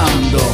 Ahora,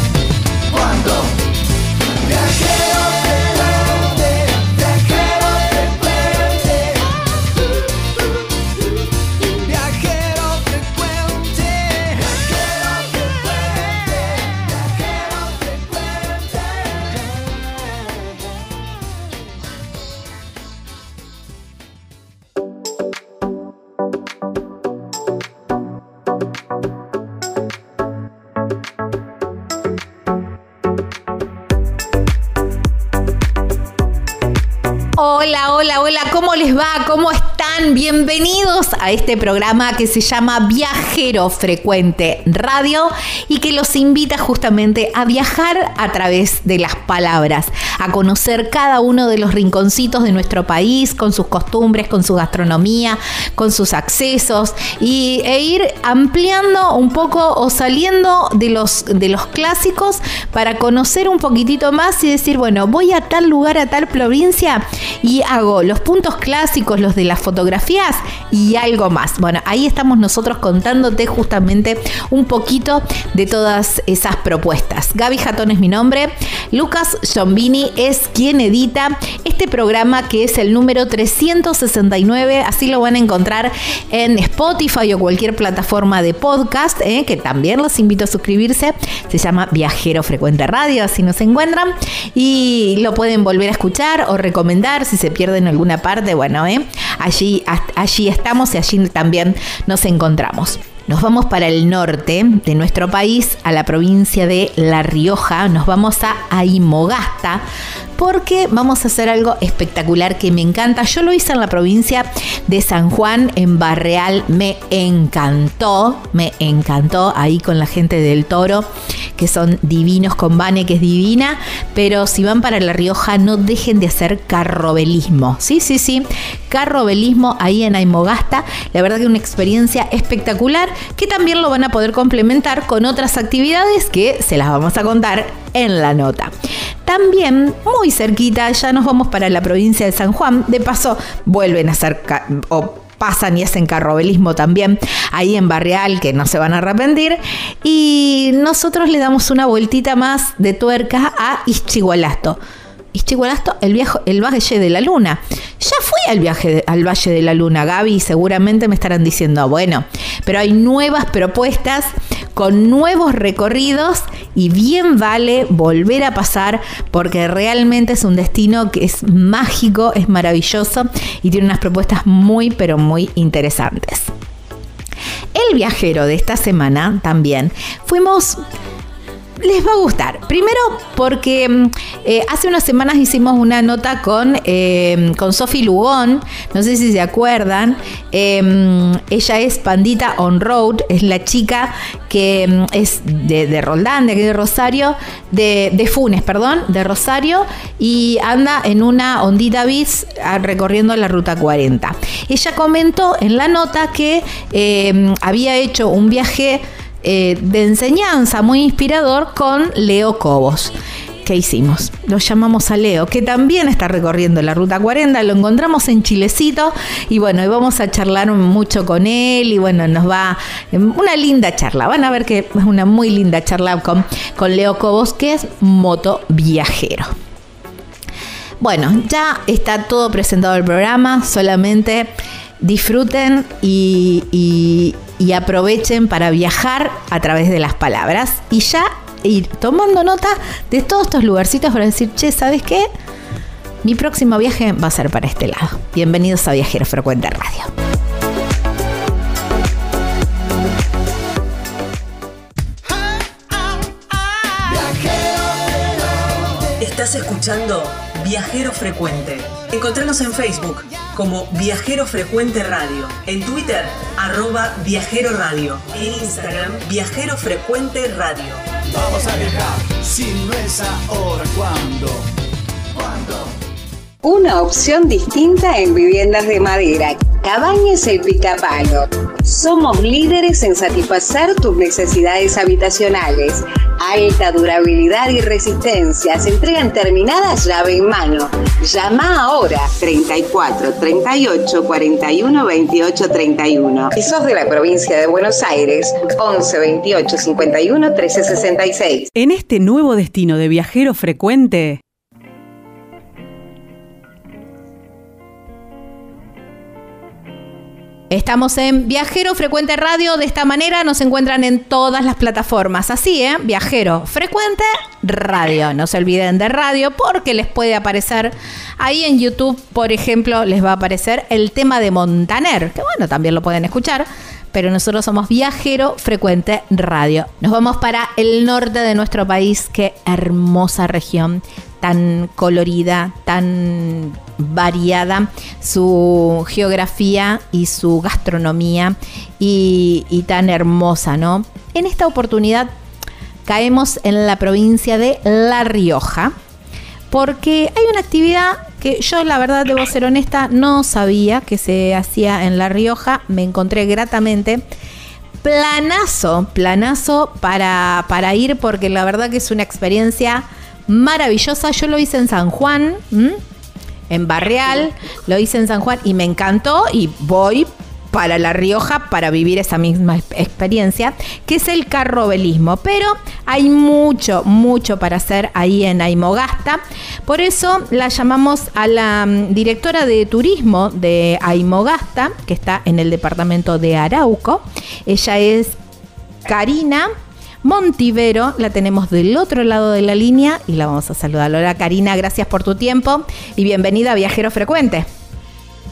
Bienvenidos a este programa que se llama Viajero Frecuente Radio y que los invita justamente a viajar a través de las palabras, a conocer cada uno de los rinconcitos de nuestro país, con sus costumbres, con su gastronomía, con sus accesos y, e ir ampliando un poco o saliendo de los, de los clásicos para conocer un poquitito más y decir, bueno, voy a tal lugar, a tal provincia y hago los puntos clásicos, los de las fotografías y algo más. Bueno, ahí estamos nosotros contándote justamente un poquito de todas esas propuestas. Gaby Jatón es mi nombre, Lucas Giombini es quien edita este programa que es el número 369, así lo van a encontrar en Spotify o cualquier plataforma de podcast, eh, que también los invito a suscribirse, se llama Viajero Frecuente Radio, así nos encuentran. Y lo pueden volver a escuchar o recomendar si se pierden alguna parte, bueno, eh, allí, allí estamos y allí también nos encontramos. Nos vamos para el norte de nuestro país, a la provincia de La Rioja. Nos vamos a Aimogasta porque vamos a hacer algo espectacular que me encanta. Yo lo hice en la provincia de San Juan, en Barreal. Me encantó, me encantó ahí con la gente del Toro, que son divinos, con Vane, que es divina. Pero si van para La Rioja, no dejen de hacer carrobelismo. Sí, sí, sí. Carrobelismo ahí en Aimogasta. La verdad que una experiencia espectacular que también lo van a poder complementar con otras actividades que se las vamos a contar en la nota. También, muy cerquita, ya nos vamos para la provincia de San Juan. De paso, vuelven a o pasan y hacen carrobelismo también ahí en Barreal, que no se van a arrepentir. Y nosotros le damos una vueltita más de tuerca a Ischigualasto. Ischigualasto, el, viejo, el Valle de la Luna. Ya fui al viaje al Valle de la Luna, Gaby, y seguramente me estarán diciendo, bueno, pero hay nuevas propuestas con nuevos recorridos y bien vale volver a pasar porque realmente es un destino que es mágico, es maravilloso y tiene unas propuestas muy pero muy interesantes. el viajero de esta semana también fuimos les va a gustar. Primero porque mm, eh, hace unas semanas hicimos una nota con, eh, con Sophie Lugón, no sé si se acuerdan. Em, ella es Pandita On Road, es la chica que mm, es de, de Roldán, de aquí de Rosario, de, de, Funes, perdón, de Rosario, y anda en una ondita bis ah, recorriendo la ruta 40. Ella comentó en la nota que em, había hecho un viaje eh, de enseñanza muy inspirador con Leo Cobos. ¿Qué hicimos? Lo llamamos a Leo, que también está recorriendo la Ruta 40, lo encontramos en Chilecito y bueno, y vamos a charlar mucho con él y bueno, nos va una linda charla. Van a ver que es una muy linda charla con, con Leo Cobos, que es moto viajero. Bueno, ya está todo presentado el programa, solamente disfruten y aprovechen para viajar a través de las palabras y ya ir tomando nota de todos estos lugarcitos para decir, che, ¿sabes qué? Mi próximo viaje va a ser para este lado. Bienvenidos a Viajero Frecuente Radio. Estás escuchando Viajero Frecuente. Encontrarnos en Facebook como Viajero Frecuente Radio, en Twitter arroba Viajero Radio, en Instagram Viajero Frecuente Radio. Vamos a viajar, si no es ahora, ¿cuándo? ¿Cuándo? Una opción distinta en viviendas de madera. Cabañas El Picapalo. Somos líderes en satisfacer tus necesidades habitacionales. Alta durabilidad y resistencia. Se entregan terminadas llave en mano. Llama ahora 34 38 41 28 31. Si sos de la provincia de Buenos Aires, 11 28 51 13 66. En este nuevo destino de viajero frecuente, Estamos en Viajero Frecuente Radio. De esta manera nos encuentran en todas las plataformas. Así, ¿eh? Viajero Frecuente Radio. No se olviden de radio porque les puede aparecer ahí en YouTube, por ejemplo, les va a aparecer el tema de Montaner, que bueno, también lo pueden escuchar. Pero nosotros somos Viajero Frecuente Radio. Nos vamos para el norte de nuestro país. Qué hermosa región tan colorida, tan variada su geografía y su gastronomía y, tan hermosa, ¿no? En esta oportunidad caemos en la provincia de La Rioja porque hay una actividad que yo la verdad debo ser honesta, no sabía que se hacía en La Rioja, me encontré gratamente planazo, planazo para, para ir porque la verdad que es una experiencia maravillosa. Yo lo hice en San Juan, en Barreal, lo hice en San Juan y me encantó y voy para La Rioja para vivir esa misma experiencia, que es el carrobelismo. Pero hay mucho, mucho para hacer ahí en Aimogasta. Por eso la llamamos a la mm, directora de turismo de Aimogasta, que está en el departamento de Arauco. Ella es Karina Montivero, la tenemos del otro lado de la línea y la vamos a saludar. Hola Karina, gracias por tu tiempo y bienvenida a Viajero Frecuente.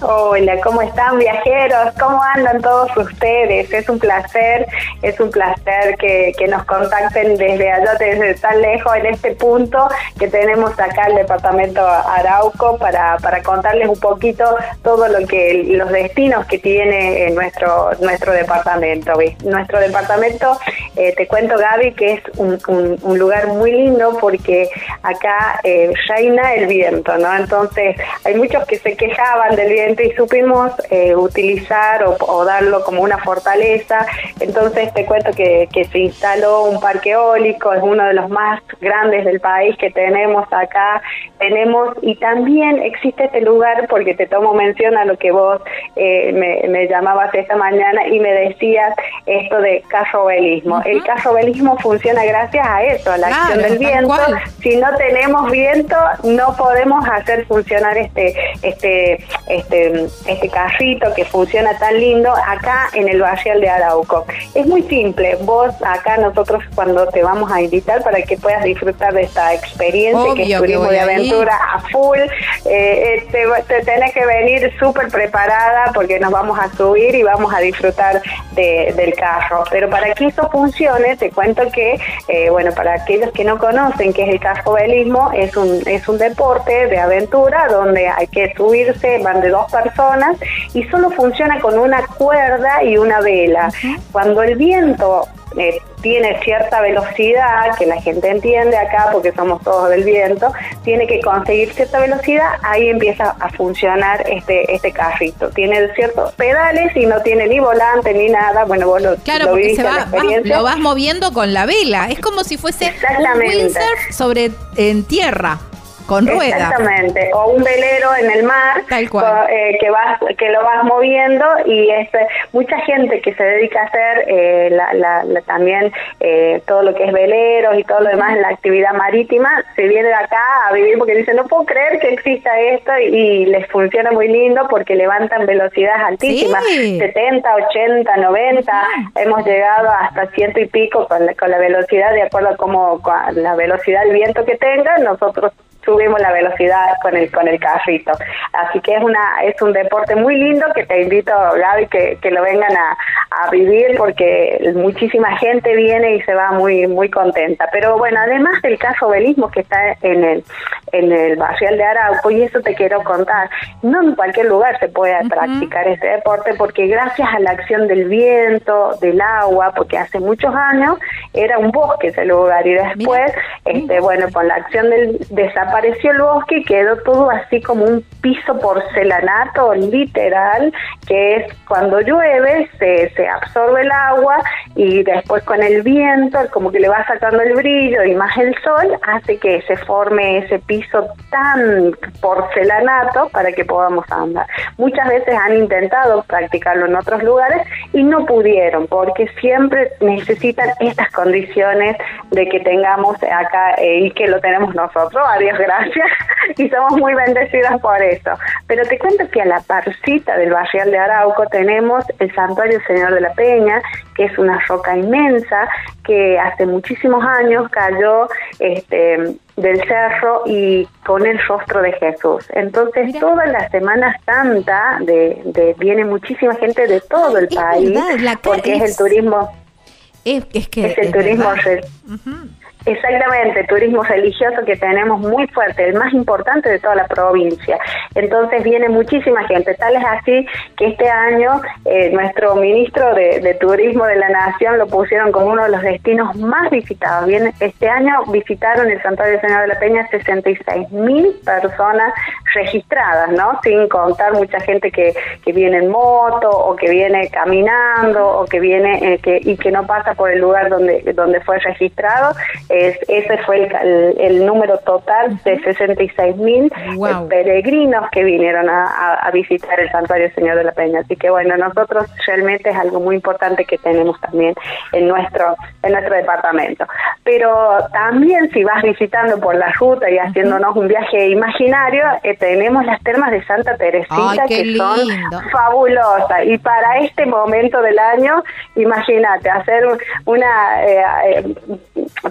Hola, ¿cómo están viajeros? ¿Cómo andan todos ustedes? Es un placer, es un placer que, nos contacten desde allá, desde tan lejos, en este punto que tenemos acá el departamento Arauco para, para contarles un poquito todo lo que los destinos que tiene nuestro nuestro departamento. Nuestro departamento, eh, te cuento Gaby, que es un, un, lugar muy lindo porque acá eh, reina el viento, ¿no? Entonces hay muchos que se quejaban del viento y supimos eh, utilizar o, darlo como una fortaleza. Entonces te cuento que, se instaló un parque eólico, es uno de los más grandes del país que tenemos acá. Tenemos y también existe este lugar porque te tomo mención a lo que vos eh, me, llamabas esta mañana y me decías esto de carrobelismo. El carrobelismo funciona gracias a eso, a la acción del viento. Si no tenemos viento, no podemos hacer funcionar este este este este, este carrito que funciona tan lindo acá en el barrial de Arauco. Es muy simple, vos acá nosotros cuando te vamos a invitar para que puedas disfrutar de esta experiencia que es turismo de aventura a full, eh, te, tenés que venir súper preparada porque nos vamos a subir y vamos a disfrutar del carro. Pero para que eso funcione, te cuento que, eh, bueno, para aquellos que no conocen qué es el carrobelismo, es un, es un deporte de aventura donde hay que subirse, van de dos personas y solo funciona con una cuerda y una vela. Cuando el viento eh, tiene cierta velocidad, que la gente entiende acá porque somos todos del viento, tiene que conseguir cierta velocidad, ahí empieza a funcionar este este carrito. Tiene ciertos pedales y no tiene ni volante ni nada. Bueno, vos lo, claro, porque se va, lo vas moviendo con la vela. Es como si fuese un windsurf sobre en tierra con ruedas. Exactamente, o un velero en el mar eh, que vas que lo vas moviendo y es mucha gente que se dedica a hacer eh, la, también eh, todo lo que es veleros y todo lo demás en la actividad marítima se viene de acá a vivir porque dicen no puedo creer que exista esto y, les funciona muy lindo porque levantan velocidades altísimas, 70, 80, 90, hemos llegado hasta ciento y pico con la, con la velocidad de acuerdo a cómo la velocidad del viento que tenga, nosotros subimos la velocidad con el con el carrito. Así que es una es un deporte muy lindo que te invito, Gaby, que, que lo vengan a, a vivir porque muchísima gente viene y se va muy muy contenta. Pero bueno, además del caso belismo que está en el en el barrial de Arauco, y eso te quiero contar, no en cualquier lugar se puede practicar este deporte porque gracias a la acción del viento, del agua, porque hace muchos años era un bosque ese lugar y después, este bueno, con la acción del desapareció el bosque y quedó todo así como un piso porcelanato literal, que es cuando llueve se, se absorbe el agua y después con el viento como que le va sacando el brillo y más el sol hace que se forme ese piso tan porcelanato para que podamos andar. Muchas veces han intentado practicarlo en otros lugares y no pudieron porque siempre necesitan estas condiciones de que tengamos acá eh, y que lo tenemos nosotros, adiós gracias, y somos muy bendecidas por eso. Pero te cuento que a la parcita del barrial de Arauco tenemos el Santuario Señor de la Peña, que es una roca inmensa que hace muchísimos años cayó este, del cerro y con el rostro de Jesús. Entonces, toda la Semana Santa de, viene muchísima gente de todo el país, porque es, el turismo. Es, que es el turismo. Exactamente, turismo religioso que tenemos muy fuerte, el más importante de toda la provincia. Entonces viene muchísima gente, tal es así que este año eh, nuestro ministro de, Turismo de la Nación lo pusieron como uno de los destinos más visitados. Viene, este año visitaron el Santuario Señor de la Peña 66 mil personas registradas, ¿no? Sin contar mucha gente que, que viene en moto o que viene caminando o que viene eh, que, y que no pasa por el lugar donde, donde fue registrado ese fue el, número total de 66 mil eh, peregrinos que vinieron a, visitar el Santuario Señor de la Peña. Así que bueno, nosotros realmente es algo muy importante que tenemos también en nuestro, en nuestro departamento. Pero también si vas visitando por la ruta y haciéndonos un viaje imaginario, eh, tenemos las termas de Santa Teresita que son fabulosas. Y para este momento del año, imagínate, hacer una, eh,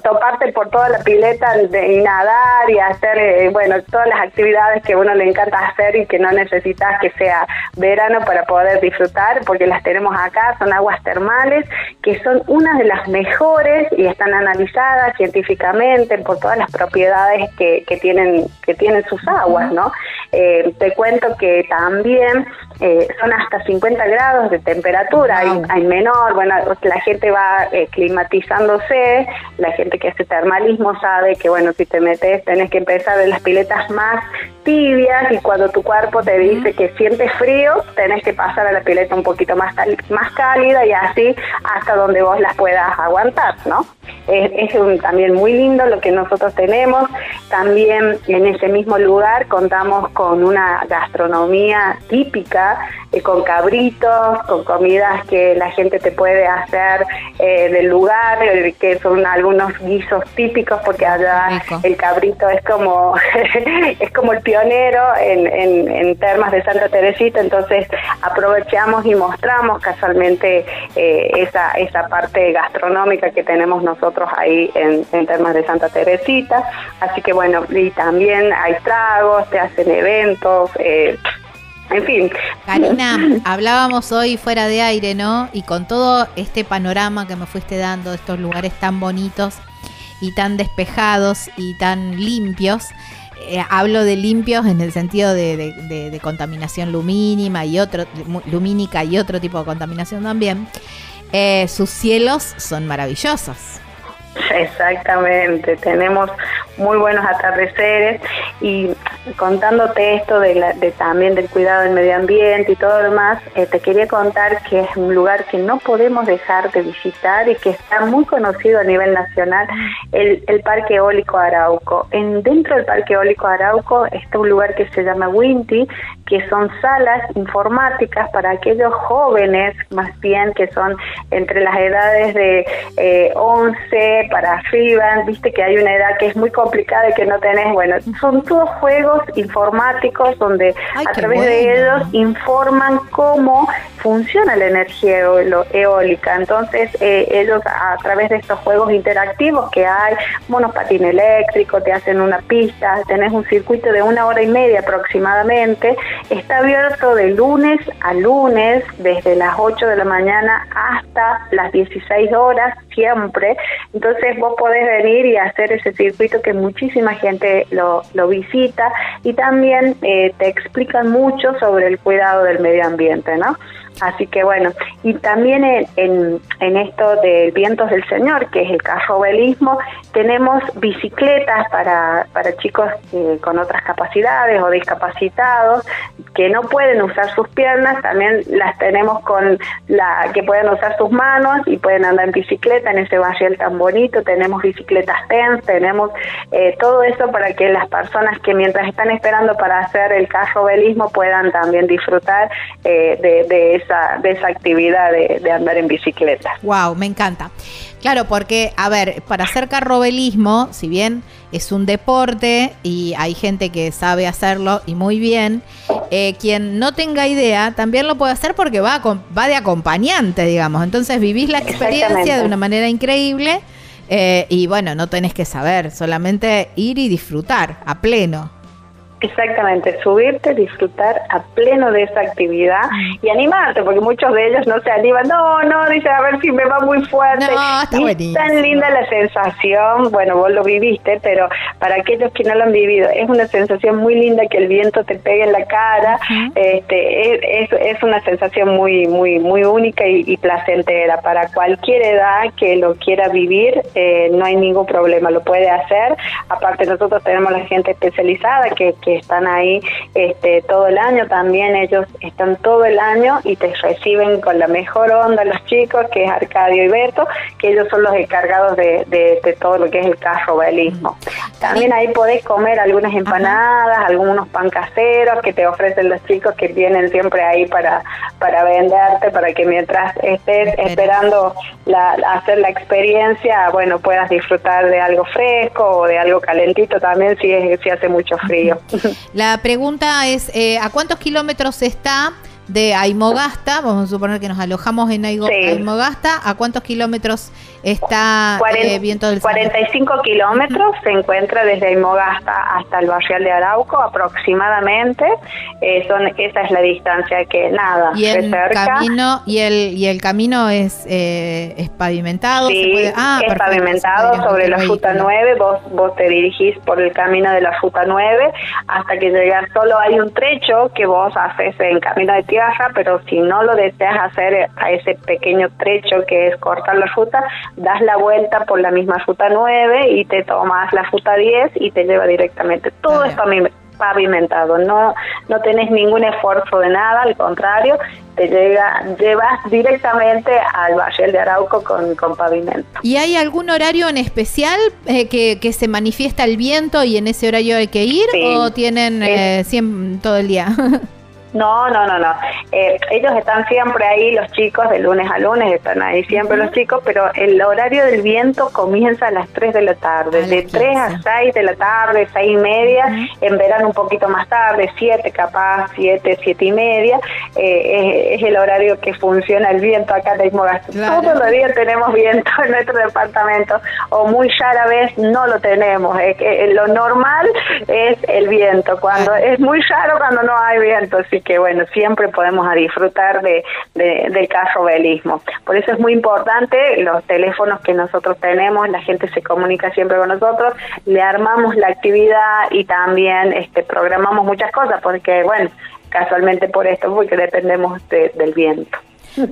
topar por toda la pileta de, y nadar y hacer, eh, bueno, todas las actividades que a uno le encanta hacer y que no necesitas que sea verano para poder disfrutar, porque las tenemos acá, son aguas termales, que son una de las mejores y están analizadas científicamente por todas las propiedades que, que tienen, que tienen sus aguas, ¿no? Eh, te cuento que también eh, son hasta 50 grados de temperatura, hay, menor, bueno, la gente va eh, climatizándose, la gente que hace termalismo sabe que, bueno, si te metes tenés que empezar de las piletas más tibias y cuando tu cuerpo te dice que sientes frío, tenés que pasar a la pileta un poquito más, más cálida y así hasta donde vos las puedas aguantar, ¿no? Es, un, también muy lindo lo que nosotros tenemos. También en ese mismo lugar contamos con una gastronomía típica, eh, con cabritos, con comidas que la gente te puede hacer eh, del lugar, eh, que son algunos guisos típicos, porque allá el cabrito es como, es como el pionero en, en, termas de Santa Teresita, entonces aprovechamos y mostramos casualmente esa, esa parte gastronómica que tenemos nosotros ahí en, en termas de Santa Teresita. Así que bueno, y también hay tragos, te hacen eventos. Eh, en fin. Karina, hablábamos hoy fuera de aire, ¿no? Y con todo este panorama que me fuiste dando, estos lugares tan bonitos y tan despejados y tan limpios, eh, hablo de limpios en el sentido de, contaminación lumínima y otro, lumínica y otro tipo de contaminación también, eh, sus cielos son maravillosos. Exactamente, tenemos muy buenos atardeceres y contándote esto de, de también del cuidado del medio ambiente y todo lo demás, eh, te quería contar que es un lugar que no podemos dejar de visitar y que está muy conocido a nivel nacional, el, el Parque Eólico Arauco. En, dentro del Parque Eólico Arauco está un lugar que se llama Winti, que son salas informáticas para aquellos jóvenes, más bien que son entre las edades de eh, 11 para arriba, viste que hay una edad que es muy complicada y que no tenés, bueno, son todos juegos informáticos donde a través de ellos informan cómo funciona la energía eólica. Entonces, eh, ellos a través de estos juegos interactivos que hay, monopatín eléctrico, te hacen una pista, tenés un circuito de una hora y media aproximadamente, está abierto de lunes a lunes, desde las 8 de la mañana hasta las 16 horas, siempre. Entonces, vos podés venir y hacer ese circuito que muchísima gente lo, lo visita y también eh, te explican mucho sobre el cuidado del medio ambiente, ¿no? Así que bueno, y también en, en, esto del Vientos del Señor, que es el carrobelismo, tenemos bicicletas para, para chicos eh, con otras capacidades o discapacitados que no pueden usar sus piernas, también las tenemos con la que pueden usar sus manos y pueden andar en bicicleta en ese barrial tan bonito, tenemos bicicletas TENS, tenemos eh, todo eso para que las personas que mientras están esperando para hacer el carrobelismo puedan también disfrutar eh, de, de de esa actividad de, andar en bicicleta. Wow, me encanta. Claro, porque, a ver, para hacer carrobelismo, si bien es un deporte y hay gente que sabe hacerlo y muy bien, eh, quien no tenga idea también lo puede hacer porque va, va de acompañante, digamos. Entonces vivís la experiencia de una manera increíble eh, y bueno, no tenés que saber, solamente ir y disfrutar a pleno. Exactamente, subirte, disfrutar a pleno de esa actividad y animarte, porque muchos de ellos no se animan, no, no, dice a ver si me va muy fuerte. No, está tan linda la sensación, bueno, vos lo viviste, pero para aquellos que no lo han vivido, es una sensación muy linda que el viento te pegue en la cara, este, es, es, una sensación muy, muy, muy única y, placentera. Para cualquier edad que lo quiera vivir, eh, no hay ningún problema, lo puede hacer. Aparte nosotros tenemos la gente especializada que, que están ahí este, todo el año, también ellos están todo el año y te reciben con la mejor onda los chicos, que es Arcadio y Beto, que ellos son los encargados de, de, todo lo que es el carrobelismo. También ahí podés comer algunas empanadas, algunos pan caseros que te ofrecen los chicos que vienen siempre ahí para, para venderte, para que mientras estés esperando la, hacer la experiencia, bueno, puedas disfrutar de algo fresco o de algo calentito también si, es, si hace mucho frío. La pregunta es, eh, ¿a cuántos kilómetros está de Aymogasta? Vamos a suponer que nos alojamos en Aymogasta. ¿A cuántos kilómetros está eh, Viento del 45 kilómetros se encuentra desde Aymogasta hasta el barrial de Arauco aproximadamente. Eh, son Esa es la distancia que nada, y el Camino, y, el, y el camino es, eh, es pavimentado. Sí, ah, es pavimentado sobre la Ruta 9. Vos, vos te dirigís por el camino de la Ruta 9 hasta que llegas. Solo hay un trecho que vos haces en camino de tierra, pero si no lo deseas hacer a ese pequeño trecho que es cortar la ruta, das la vuelta por la misma ruta 9 y te tomas la ruta 10 y te lleva directamente. Todo es pavimentado, no, no tenés ningún esfuerzo de nada, al contrario, te llega, llevas directamente al Valle de Arauco con, con pavimento. ¿Y hay algún horario en especial eh, que, que, se manifiesta el viento y en ese horario hay que ir o tienen eh, todo el día? No, no, no, no. Eh, ellos están siempre ahí, los chicos, de lunes a lunes están ahí siempre los chicos, pero el horario del viento comienza a las 3 de la tarde, de 3 a 6 de la tarde, 6 y media, en verano un poquito más tarde, 7 capaz, 7, 7 y media, eh, es, el horario que funciona el viento acá en Ismogas. Todos los días tenemos viento en nuestro departamento, o muy rara vez no lo tenemos. Es que lo normal es el viento, cuando es muy raro cuando no hay viento, así que bueno, siempre podemos disfrutar de, del carrobelismo. Por eso es muy importante los teléfonos que nosotros tenemos, la gente se comunica siempre con nosotros, le armamos la actividad y también este, programamos muchas cosas, porque bueno, casualmente por esto, porque dependemos del viento.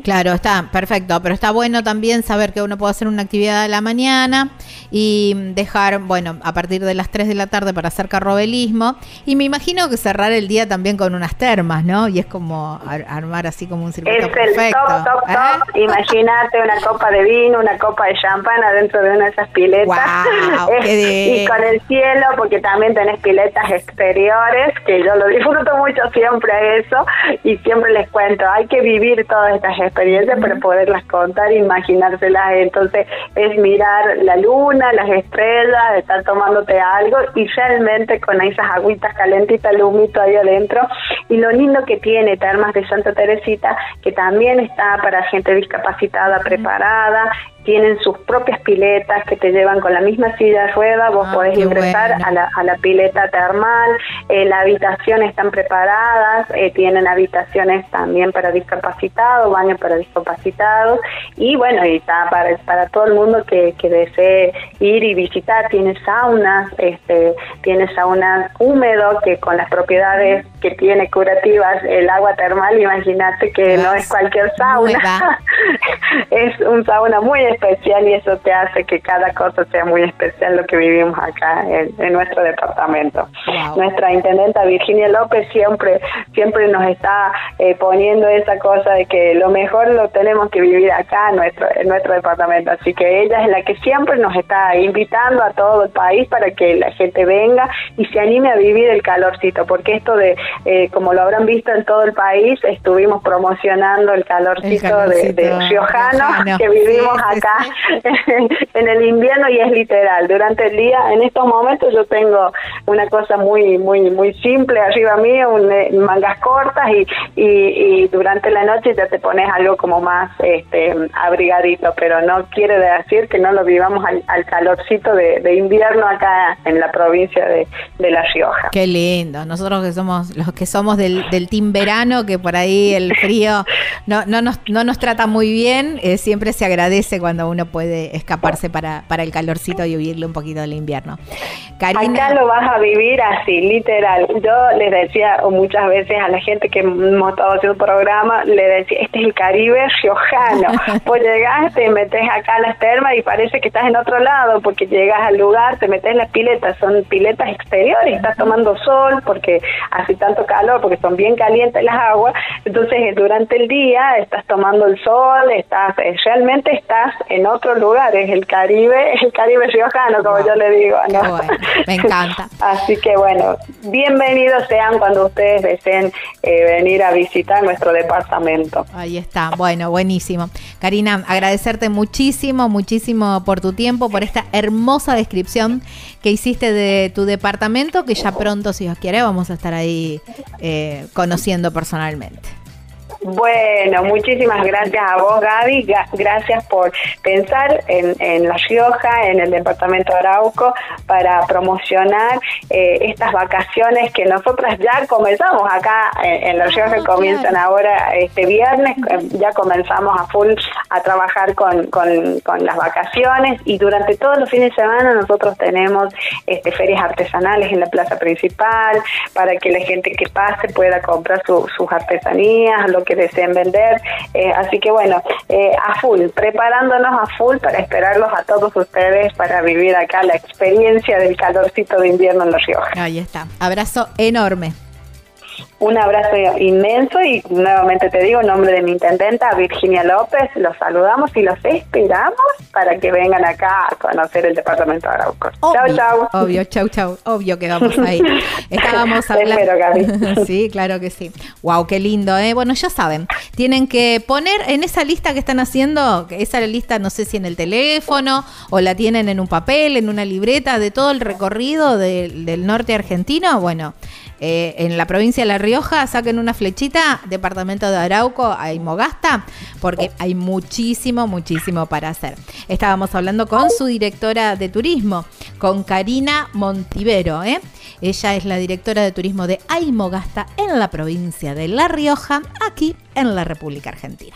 Claro, está perfecto, pero está bueno también saber que uno puede hacer una actividad a la mañana y dejar, bueno, a partir de las 3 de la tarde para hacer carrobelismo. Y me imagino que cerrar el día también con unas termas, ¿no? Y es como armar así como un circuito es perfecto. el top, top, top. ¿eh? Imagínate una copa de vino, una copa de champán adentro de una de esas piletas. y con el cielo, porque también tenés piletas exteriores, que yo lo disfruto mucho siempre eso. Y siempre les cuento, hay que vivir todas estas experiencias para poderlas contar, imaginárselas. Entonces es mirar la luna, las estrellas, estar tomándote algo y realmente con esas agüitas calentitas, el humito ahí adentro. Y lo lindo que tiene Termas de Santa Teresita, que también está para gente discapacitada preparada, tienen sus propias piletas que te llevan con la misma silla de rueda, vos ah, podés ingresar a, la, a la pileta termal, eh, las habitaciones están preparadas, eh, tienen habitaciones también para discapacitados, baños para discapacitados y bueno, y está para, para todo el mundo que, que desee ir y visitar, tiene saunas, este, tiene sauna húmedo que con las propiedades que tiene curativas el agua termal, imagínate que no es cualquier sauna, es un sauna muy especial y eso te hace que cada cosa sea muy especial lo que vivimos acá en, nuestro departamento. Nuestra intendenta Virginia López siempre siempre nos está eh, poniendo esa cosa de que lo mejor lo tenemos que vivir acá en nuestro en nuestro departamento, así que ella es la que siempre nos está invitando a todo el país para que la gente venga y se anime a vivir el calorcito, porque esto de eh, como lo habrán visto en todo el país, estuvimos promocionando el calorcito, de, Riojano, que vivimos acá en el invierno y es literal. Durante el día, en estos momentos yo tengo una cosa muy muy muy simple arriba mío, eh, mangas cortas y, y, durante la noche ya te pones algo como más este, abrigadito, pero no quiere decir que no lo vivamos al, calorcito de, invierno acá en la provincia de, La Rioja. Qué lindo, nosotros que somos los que somos del, del team verano, que por ahí el frío no, no, nos, no nos trata muy bien, eh, siempre se agradece cuando uno puede escaparse para, para el calorcito y huirle un poquito del invierno. Acá lo vas a vivir así, literal. Yo les decía muchas veces a la gente que hemos estado haciendo programa, le decía, este es el Caribe riojano. pues llegas, te metes acá a las termas y parece que estás en otro lado, porque llegas al lugar, te metes en las piletas, son piletas exteriores, estás tomando sol porque hace tanto calor, porque son bien calientes las aguas. Entonces, durante el día estás tomando el sol, estás, eh, realmente estás en otro lugar, es el Caribe, el Caribe riojano, como yo le digo. me encanta. Así que bueno, bienvenidos sean cuando ustedes deseen eh, venir a visitar nuestro departamento. Ahí está, bueno, buenísimo. Karina, agradecerte muchísimo, muchísimo por tu tiempo, por esta hermosa descripción que hiciste de tu departamento, que ya pronto, si os quiere, vamos a estar ahí eh, conociendo personalmente. Bueno, muchísimas gracias a vos, Gaby. Gracias por pensar en, La Rioja, en el departamento de Arauco, para promocionar eh, estas vacaciones que nosotras ya comenzamos acá en, La Rioja, que comienzan ahora este viernes. Eh, ya comenzamos a full a trabajar con, con, las vacaciones y durante todos los fines de semana nosotros tenemos este, ferias artesanales en la plaza principal para que la gente que pase pueda comprar sus artesanías, lo que deseen vender. Eh, así que bueno, eh, a full, preparándonos a full para esperarlos a todos ustedes para vivir acá la experiencia del calorcito de invierno en Los Rioja. Ahí está. Abrazo enorme. Un abrazo inmenso y nuevamente te digo, en nombre de mi intendenta Virginia López, los saludamos y los esperamos para que vengan acá a conocer el departamento de Arauco. Chau, chau. Obvio, chau, chau. Obvio que vamos ahí. Estábamos hablando. sí, claro que sí. Wow, qué lindo, ¿eh? Bueno, ya saben, tienen que poner en esa lista que están haciendo, esa lista no sé si en el teléfono o la tienen en un papel, en una libreta de todo el recorrido del norte argentino. Bueno, eh, en la provincia de La Rioja, saquen una flechita, departamento de Arauco a Imogasta, porque hay muchísimo, muchísimo para hacer. Estábamos hablando con su directora de turismo, con Karina Montivero. ¿eh? Ella es la directora de turismo de Aymogasta en la provincia de La Rioja, aquí en la República Argentina.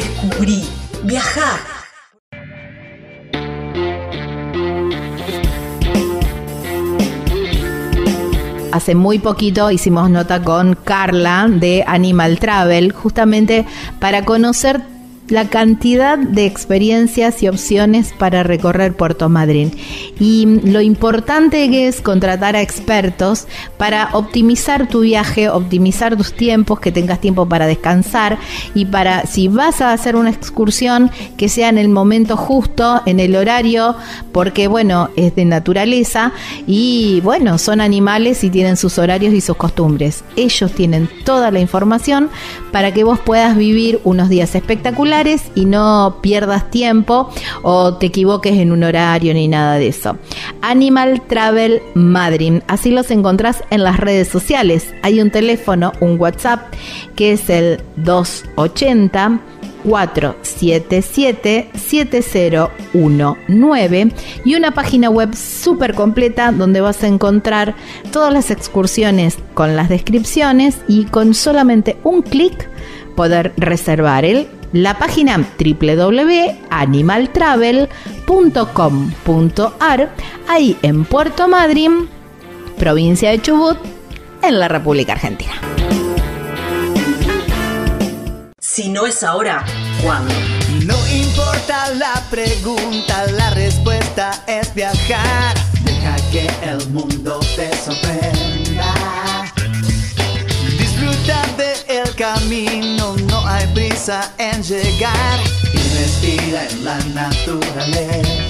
Descubrí, viajar. Hace muy poquito hicimos nota con Carla de Animal Travel, justamente para conocer la cantidad de experiencias y opciones para recorrer Puerto Madryn y lo importante que es contratar a expertos para optimizar tu viaje, optimizar tus tiempos, que tengas tiempo para descansar y para si vas a hacer una excursión que sea en el momento justo, en el horario, porque bueno, es de naturaleza y bueno, son animales y tienen sus horarios y sus costumbres. Ellos tienen toda la información para que vos puedas vivir unos días espectaculares y no pierdas tiempo o te equivoques en un horario ni nada de eso. Animal Travel Madrid, así los encontrás en las redes sociales. Hay un teléfono, un WhatsApp que es el 280 477 7019 y una página web súper completa donde vas a encontrar todas las excursiones con las descripciones y con solamente un clic poder reservar el la página www.animaltravel.com.ar, ahí en Puerto Madryn, provincia de Chubut, en la República Argentina. Si no es ahora, ¿cuándo? No importa la pregunta, la respuesta es viajar. Deja que el mundo te sorprenda. Camino hay prisa en llegar y respira en la naturaleza.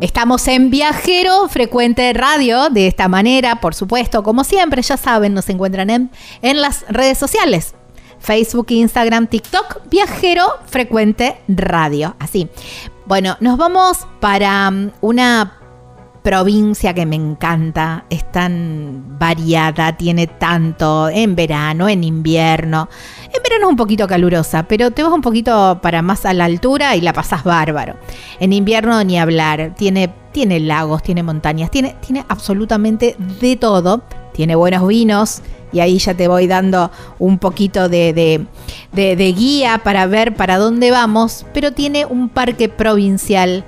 Estamos en Viajero Frecuente Radio, de esta manera, por supuesto, como siempre, ya saben, nos encuentran en, en las redes sociales. Facebook, Instagram, TikTok, Viajero Frecuente Radio. Así. Bueno, nos vamos para mm, una provincia que me encanta, es tan variada, tiene tanto en verano, en invierno. En verano es un poquito calurosa, pero te vas un poquito para más a la altura y la pasas bárbaro. En invierno ni hablar, tiene, tiene lagos, tiene montañas, tiene, tiene absolutamente de todo. Tiene buenos vinos y ahí ya te voy dando un poquito de, de guía para ver para dónde vamos, pero tiene un parque provincial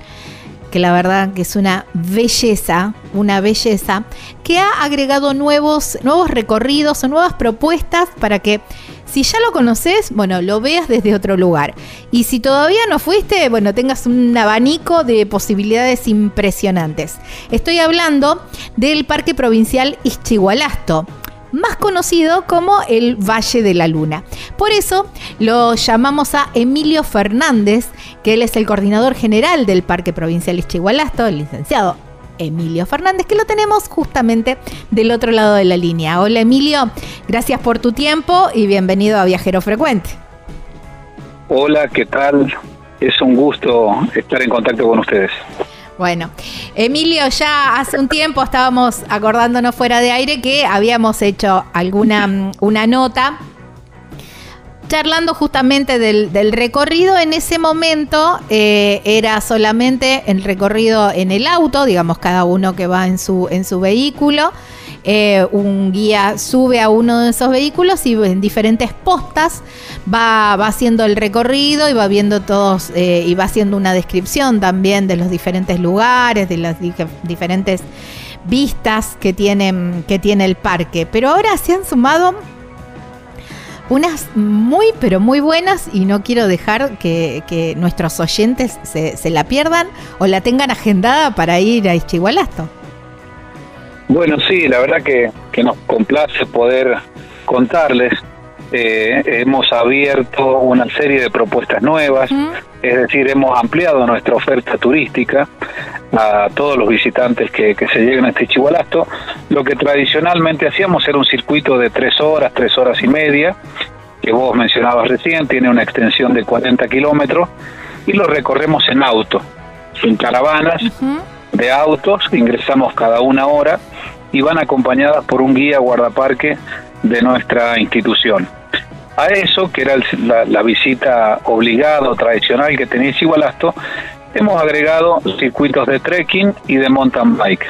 que la verdad que es una belleza, una belleza, que ha agregado nuevos, nuevos recorridos o nuevas propuestas para que si ya lo conoces, bueno, lo veas desde otro lugar. Y si todavía no fuiste, bueno, tengas un abanico de posibilidades impresionantes. Estoy hablando del Parque Provincial Ischigualasto más conocido como el Valle de la Luna. Por eso lo llamamos a Emilio Fernández, que él es el coordinador general del Parque Provincial Ischigualasto, el licenciado Emilio Fernández, que lo tenemos justamente del otro lado de la línea. Hola Emilio, gracias por tu tiempo y bienvenido a Viajero Frecuente. Hola, ¿qué tal? Es un gusto estar en contacto con ustedes. Bueno, Emilio, ya hace un tiempo estábamos acordándonos fuera de aire que habíamos hecho alguna mm, una nota charlando justamente del, recorrido, en ese momento eh, era solamente el recorrido en el auto, digamos, cada uno que va en su, en su vehículo. Eh, un guía sube a uno de esos vehículos y en diferentes postas va, haciendo el recorrido y va viendo todos eh, y va haciendo una descripción también de los diferentes lugares, de las diferentes vistas que tiene, que tiene el parque. Pero ahora se han sumado unas muy, pero muy buenas y no quiero dejar que, nuestros oyentes se, la pierdan o la tengan agendada para ir a Ischigualasto. Bueno, sí, la verdad que, nos complace poder contarles. Eh, hemos abierto una serie de propuestas nuevas, es decir, hemos ampliado nuestra oferta turística a todos los visitantes que, que se lleguen a este Chihualasto. Lo que tradicionalmente hacíamos era un circuito de tres horas, tres horas y media, que vos mencionabas recién, tiene una extensión de 40 kilómetros, y lo recorremos en auto, en caravanas de autos, ingresamos cada una hora y van acompañadas por un guía guardaparque de nuestra institución. A eso, que era la, la, visita obligada o tradicional que tenía Igualasto, hemos agregado circuitos de trekking y de mountain bike.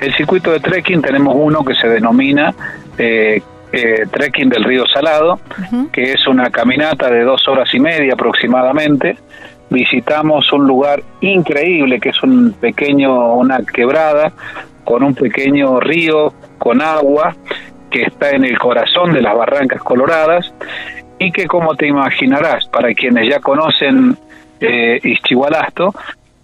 El circuito de trekking tenemos uno que se denomina eh, eh, Trekking del Río Salado, que es una caminata de dos horas y media aproximadamente. Visitamos un lugar increíble que es un pequeño, una quebrada con un pequeño río con agua que está en el corazón de las Barrancas Coloradas y que como te imaginarás, para quienes ya conocen eh,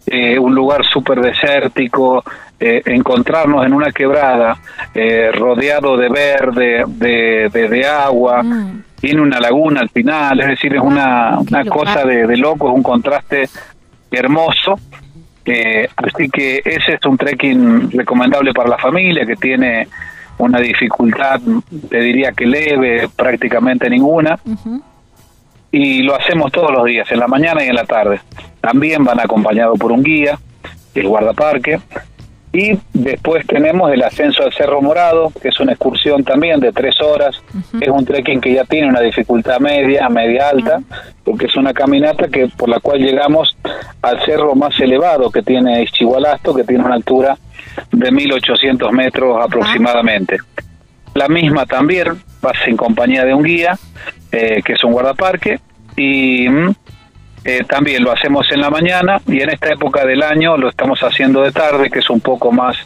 eh, un lugar súper desértico, eh, encontrarnos en una quebrada eh, rodeado de verde, de, de, agua, mm. tiene una laguna al final, es decir, es una, una cosa de, de, loco, es un contraste hermoso. así que ese es un trekking recomendable para la familia que tiene una dificultad, te diría que leve, prácticamente ninguna y lo hacemos todos los días, en la mañana y en la tarde. También van acompañados por un guía, el guardaparque, y después tenemos el ascenso al Cerro Morado, que es una excursión también de tres horas. Es un trekking que ya tiene una dificultad media, media alta, porque es una caminata que por la cual llegamos al cerro más elevado que tiene Ischigualasto, que tiene una altura de 1800 metros aproximadamente. La misma también vas en compañía de un guía eh, que es un guardaparque, y mm, eh, también lo hacemos en la mañana y en esta época del año lo estamos haciendo de tarde, que es un poco más,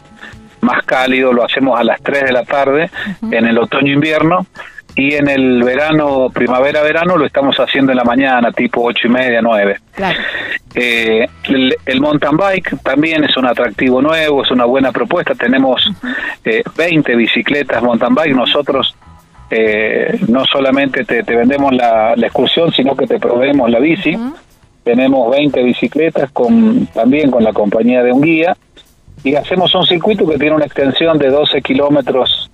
más cálido, lo hacemos a las 3 de la tarde en el otoño-invierno y en el verano, primavera-verano lo estamos haciendo en la mañana, tipo ocho y media, 9. Eh, el, mountain bike también es un atractivo nuevo, es una buena propuesta. Tenemos 20 bicicletas mountain bike. Nosotros eh, no solamente te, vendemos la, excursión, sino que te proveemos la bici. Tenemos 20 bicicletas con también con la compañía de un guía y hacemos un circuito que tiene una extensión de 12 kilómetros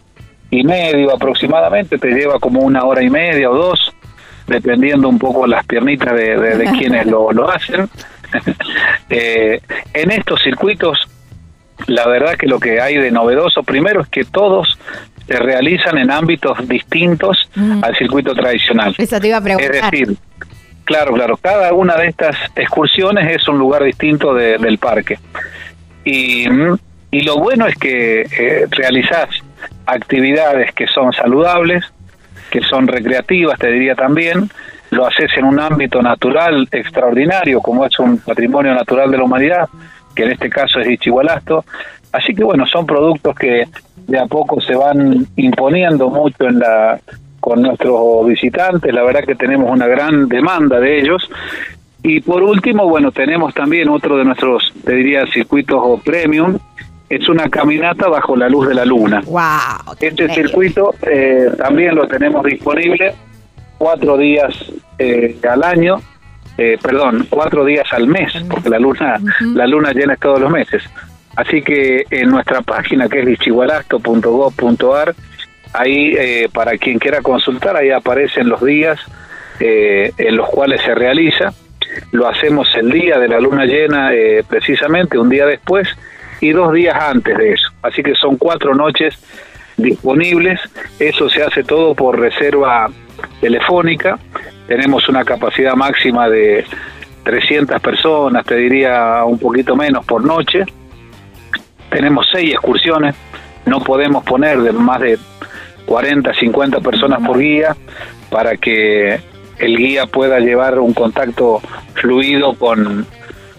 y medio aproximadamente, te lleva como una hora y media o dos, dependiendo un poco las piernitas de, quienes lo, lo hacen. eh, en estos circuitos, la verdad que lo que hay de novedoso primero es que todos se realizan en ámbitos distintos mm. al circuito tradicional. Eso te iba a preguntar. Es decir, claro, claro, cada una de estas excursiones es un lugar distinto del parque. Y, y, lo bueno es que eh, realizás actividades que son saludables, que son recreativas, te diría también, lo haces en un ámbito natural extraordinario, como es un patrimonio natural de la humanidad, que en este caso es Ichigualasto. Así que bueno, son productos que de a poco se van imponiendo mucho en la con nuestros visitantes, la verdad que tenemos una gran demanda de ellos. Y por último, bueno, tenemos también otro de nuestros, te diría, circuitos premium, es una caminata bajo la luz de la luna. Wow, este circuito eh, también lo tenemos disponible cuatro días eh, al año, eh, perdón, cuatro días al mes, porque la luna, la luna llena todos los meses. Así que en nuestra página que es lichigualasto.gov.ar Ahí, eh, para quien quiera consultar, ahí aparecen los días eh, en los cuales se realiza. Lo hacemos el día de la luna llena, eh, precisamente un día después y dos días antes de eso. Así que son cuatro noches disponibles. Eso se hace todo por reserva telefónica. Tenemos una capacidad máxima de 300 personas, te diría un poquito menos por noche. Tenemos seis excursiones. No podemos poner de más de 40, 50 personas por guía para que el guía pueda llevar un contacto fluido con,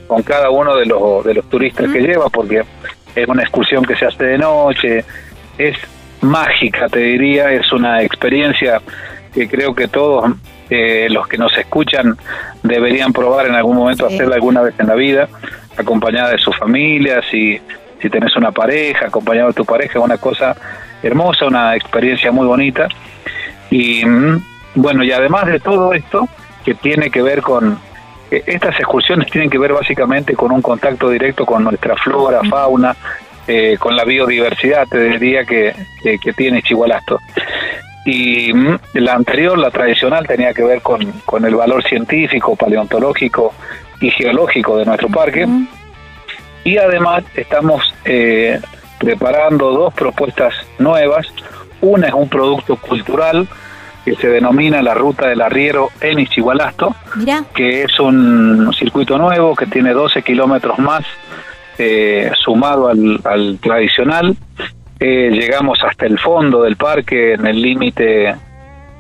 con cada uno de los, de los turistas que lleva, porque es una excursión que se hace de noche, es mágica, te diría, es una experiencia que creo que todos eh, los que nos escuchan deberían probar en algún momento, hacerla alguna vez en la vida, acompañada de su familia, si, si tenés una pareja, acompañado de tu pareja, una cosa hermosa, una experiencia muy bonita. Y mm, bueno, y además de todo esto, que tiene que ver con, eh, estas excursiones tienen que ver básicamente con un contacto directo con nuestra flora, fauna, eh, con la biodiversidad, te diría que, que, tiene Chihualasto. Y mm, la anterior, la tradicional, tenía que ver con, con el valor científico, paleontológico y geológico de nuestro parque. Y además estamos eh, preparando dos propuestas nuevas. Una es un producto cultural que se denomina la Ruta del Arriero en Ichigualasto, que es un circuito nuevo que tiene 12 kilómetros más eh, sumado al, tradicional. Eh, llegamos hasta el fondo del parque, en el límite,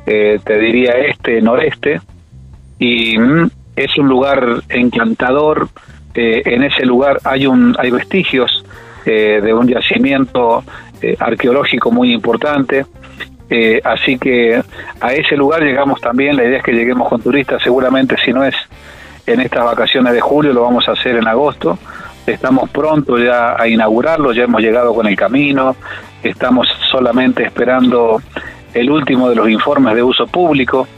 eh, te diría, este-noreste, y mm, es un lugar encantador. En ese lugar hay, un, hay vestigios eh, de un yacimiento eh, arqueológico muy importante. Eh, así que a ese lugar llegamos también, la idea es que lleguemos con turistas, seguramente si no es en estas vacaciones de julio, lo vamos a hacer en agosto. Estamos pronto ya a inaugurarlo, ya hemos llegado con el camino, estamos solamente esperando el último de los informes de uso público,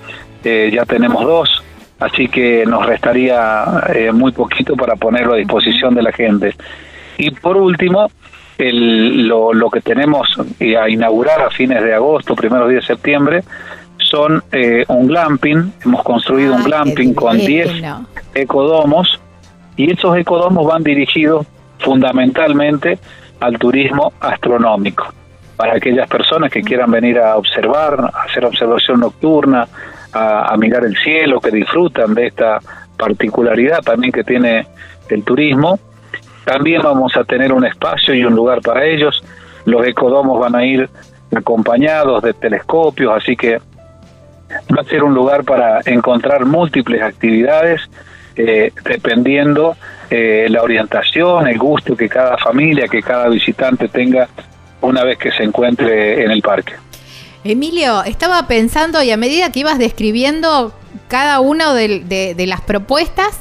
ya tenemos dos, así que nos restaría muy poquito para ponerlo a disposición de la gente. Y por último, lo, lo, que tenemos a inaugurar a fines de agosto, primeros días de septiembre, son eh, un glamping. Hemos construido un glamping con 10 ecodomos y esos ecodomos van dirigidos fundamentalmente al turismo astronómico. Para aquellas personas que quieran venir a observar, hacer observación nocturna, a mirar el cielo, que disfrutan de esta particularidad también que tiene el turismo, también vamos a tener un espacio y un lugar para ellos. Los ecodomos van a ir acompañados de telescopios, así que va a ser un lugar para encontrar múltiples actividades eh, dependiendo eh, la orientación, el gusto que cada familia, que cada visitante tenga una vez que se encuentre en el parque. Emilio, estaba pensando y a medida que ibas describiendo cada una de las propuestas,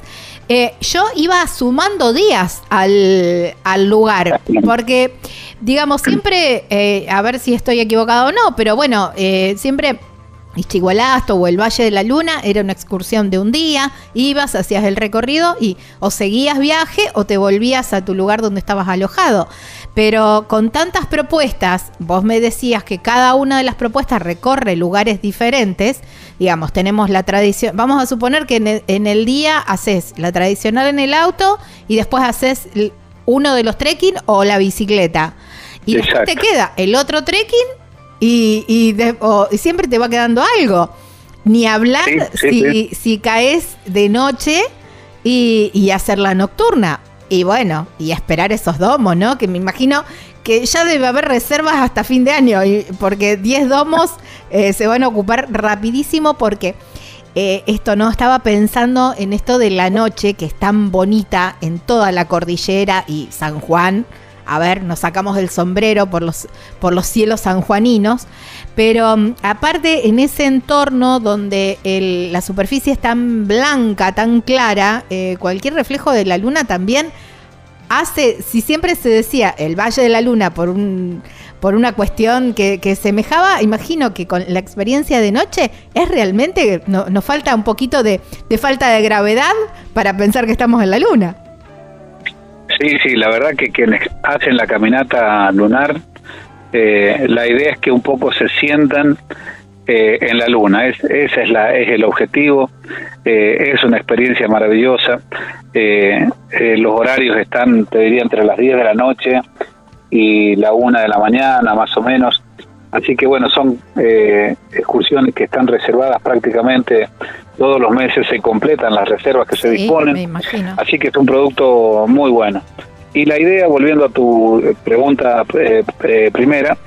eh, yo iba sumando días al, lugar, porque, digamos, siempre, eh, a ver si estoy equivocado o no, pero bueno, eh, siempre Ischigualasto o el Valle de la Luna era una excursión de un día, ibas, hacías el recorrido y o seguías viaje o te volvías a tu lugar donde estabas alojado. Pero con tantas propuestas, vos me decías que cada una de las propuestas recorre lugares diferentes, digamos, tenemos la tradición, vamos a suponer que en el, día haces la tradicional en el auto y después haces uno de los trekking o la bicicleta. Y después te queda el otro trekking y, y, siempre te va quedando algo. Ni hablar si, si, caes de noche y, y hacer la nocturna. Y bueno, y esperar esos domos, ¿no? Que me imagino que ya debe haber reservas hasta fin de año, porque 10 domos eh, se van a ocupar rapidísimo porque eh, esto, ¿no? Estaba pensando en esto de la noche, que es tan bonita en toda la cordillera y San Juan. A ver, nos sacamos el sombrero por los, por los cielos sanjuaninos. Pero mm, aparte, en ese entorno donde la superficie es tan blanca, tan clara, eh, cualquier reflejo de la luna también hace, si siempre se decía el Valle de la Luna por un por una cuestión que, que semejaba, imagino que con la experiencia de noche es realmente, no, nos falta un poquito de, falta de gravedad para pensar que estamos en la luna. Sí, sí, la verdad que quienes hacen la caminata lunar, eh, la idea es que un poco se sientan eh, en la luna, es, ese es, la, es el objetivo, eh, es una experiencia maravillosa, los horarios están, te diría, entre las 10 de la noche y la una de la mañana más o menos. Así que bueno, son eh, excursiones que están reservadas prácticamente todos los meses, se completan las reservas que se disponen. Así que es un producto muy bueno. Y la idea, volviendo a tu pregunta eh, eh, primera,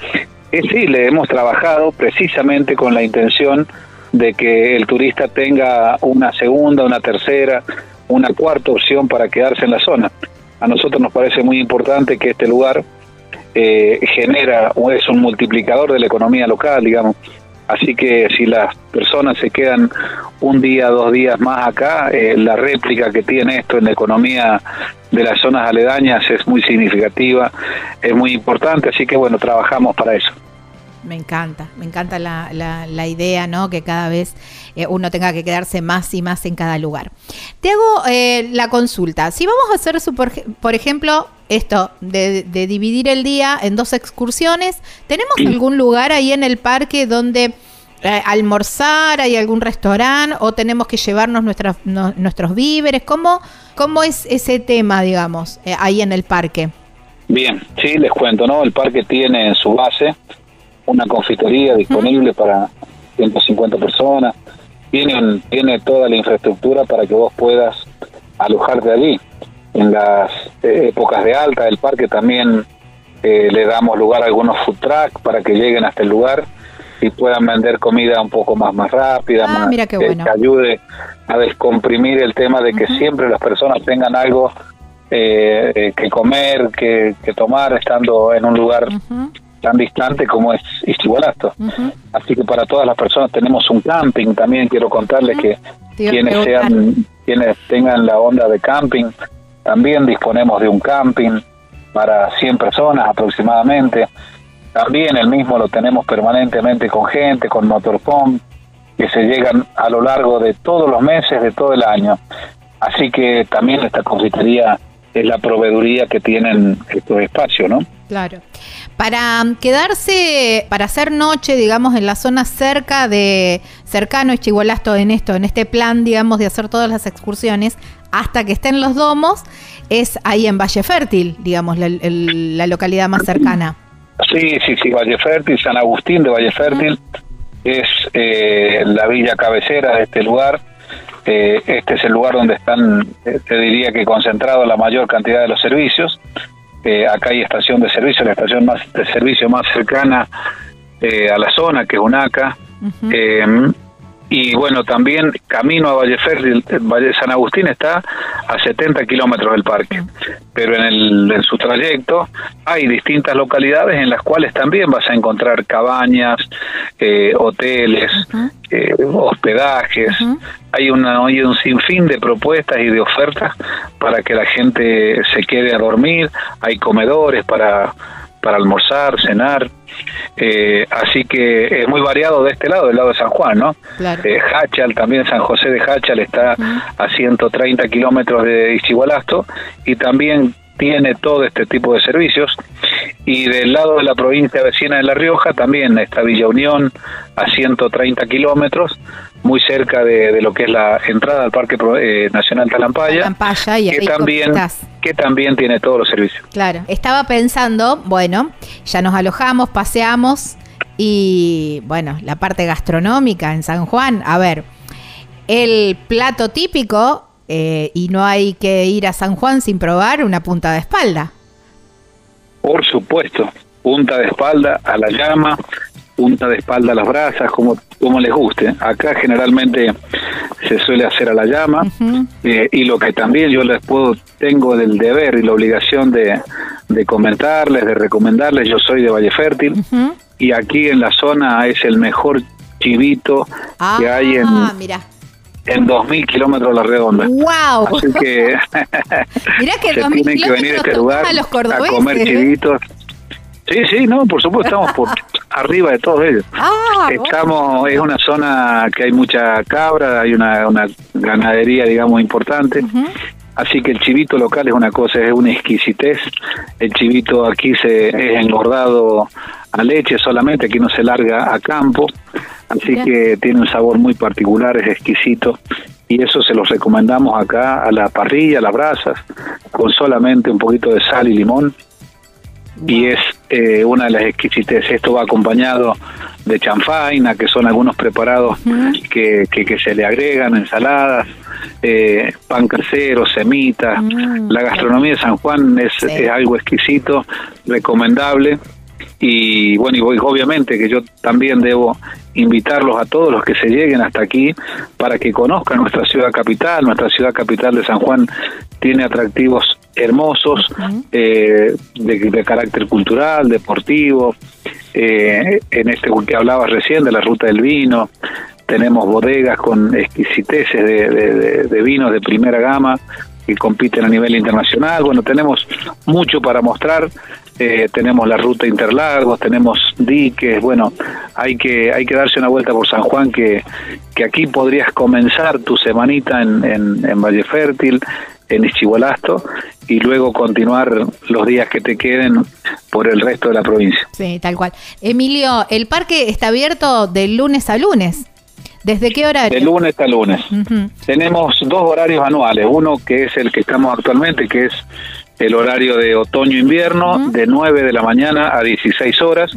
es sí, le hemos trabajado precisamente con la intención de que el turista tenga una segunda, una tercera, una cuarta opción para quedarse en la zona. A nosotros nos parece muy importante que este lugar eh, genera o es un multiplicador de la economía local, digamos. Así que si las personas se quedan un día, dos días más acá, eh, la réplica que tiene esto en la economía de las zonas aledañas es muy significativa, es muy importante, así que bueno, trabajamos para eso. Me encanta, me encanta la, la, idea, ¿no? Que cada vez eh, uno tenga que quedarse más y más en cada lugar. Te hago eh, la consulta. Si vamos a hacer, por, ejemplo, esto de, dividir el día en dos excursiones, ¿tenemos algún lugar ahí en el parque donde eh, almorzar? ¿Hay algún restaurante? ¿O tenemos que llevarnos nuestras, nuestros víveres? ¿Cómo, ¿Cómo es ese tema, digamos, ahí en el parque? Bien, sí, les cuento, ¿no? El parque tiene en su base una confitería disponible para 150 personas, tienen, tiene toda la infraestructura para que vos puedas alojarte allí. En las eh, épocas de alta del parque también eh, le damos lugar a algunos food trucks para que lleguen hasta el lugar y puedan vender comida un poco más, más rápida, ah, más, que, ayude a descomprimir el tema de que siempre las personas tengan algo eh, que comer, que, tomar, estando en un lugar tan distante como es Istigualasto. Así que para todas las personas tenemos un camping también, quiero contarles que quienes sean quienes tengan la onda de camping, también disponemos de un camping para 100 personas aproximadamente. También el mismo lo tenemos permanentemente con gente, con motorhome, que se llegan a lo largo de todos los meses, de todo el año. Así que también esta confitería es la proveeduría que tienen estos espacios, ¿no? Claro. Para quedarse, para hacer noche, digamos, en la zona cerca de, cercano a Chigualasto en esto, en este plan, digamos, de hacer todas las excursiones, hasta que estén los domos, es ahí en Valle Fértil, digamos, la, localidad más cercana. Sí, sí, sí, Valle Fértil, San Agustín de Valle Fértil, es eh, la villa cabecera de este lugar. Eh, este es el lugar donde están, eh, te diría que concentrado la mayor cantidad de los servicios. Eh, acá hay estación de servicio, la estación más de servicio más cercana a la zona, que es UNACA. Y bueno, también camino a Valle Fértil, Valle San Agustín está a 70 kilómetros del parque, pero en, el, en su trayecto hay distintas localidades en las cuales también vas a encontrar cabañas, eh, hoteles, eh, hospedajes. Hay, una, hay un sinfín de propuestas y de ofertas para que la gente se quede a dormir. Hay comedores para para almorzar, cenar. Eh, así que es muy variado de este lado, del lado de San Juan, ¿no? Eh, Hachal, también San José de Hachal está a 130 kilómetros de Isigualasto y también tiene todo este tipo de servicios. Y del lado de la provincia vecina de La Rioja también está Villa Unión a 130 kilómetros, muy cerca de, lo que es la entrada al Parque eh, Nacional Talampaya, Talampaya y que, también, que también tiene todos los servicios. Claro, estaba pensando, bueno, ya nos alojamos, paseamos y bueno, la parte gastronómica en San Juan, a ver, el plato típico eh, y no hay que ir a San Juan sin probar una punta de espalda. Por supuesto, punta de espalda a la llama, punta de espalda a las brasas, como, como les guste. Acá generalmente se suele hacer a la llama eh, y lo que también yo les puedo, tengo del deber y la obligación de, de comentarles, de recomendarles, yo soy de Valle Fértil y aquí en la zona es el mejor chivito que hay en, Ah, mira. en 2.000 kilómetros a la redonda. ¡Wow! Así que Mirá que se 2000 tienen que venir a este lugar a los a cordobeses, comer ¿eh? chivitos. Sí, sí, no, por supuesto, estamos por arriba de todos ellos. Ah, Estamos, es una zona que hay mucha cabra, hay una, una ganadería, digamos, importante. Así que el chivito local es una cosa, es una exquisitez. El chivito aquí se es engordado a leche solamente, aquí no se larga a campo. Así Bien. que tiene un sabor muy particular, es exquisito. Y eso se los recomendamos acá a la parrilla, a las brasas, con solamente un poquito de sal y limón y es eh, una de las exquisiteces. Esto va acompañado de chanfaina, que son algunos preparados que, que, que se le agregan, ensaladas, eh, pan casero, semitas. La gastronomía de San Juan es, es algo exquisito, recomendable. Y bueno, y voy- obviamente que yo también debo invitarlos a todos los que se lleguen hasta aquí para que conozcan nuestra ciudad capital. Nuestra ciudad capital de San Juan tiene atractivos hermosos eh, de, de carácter cultural, deportivo. Eh, en este que hablabas recién de la ruta del vino, tenemos bodegas con exquisiteces de, de- de- de vinos de primera gama que compiten a nivel internacional. Bueno, tenemos mucho para mostrar. Eh, tenemos la ruta Interlagos, tenemos diques. Bueno, hay que hay que darse una vuelta por San Juan que, que aquí podrías comenzar tu semanita en, en, en Valle Fértil, en Ischigualasto y luego continuar los días que te queden por el resto de la provincia. Sí, tal cual. Emilio, el parque está abierto de lunes a lunes. ¿Desde qué horario? De lunes a lunes. Tenemos dos horarios anuales, uno que es el que estamos actualmente, que es el horario de otoño-invierno, de 9 de la mañana a 16 horas.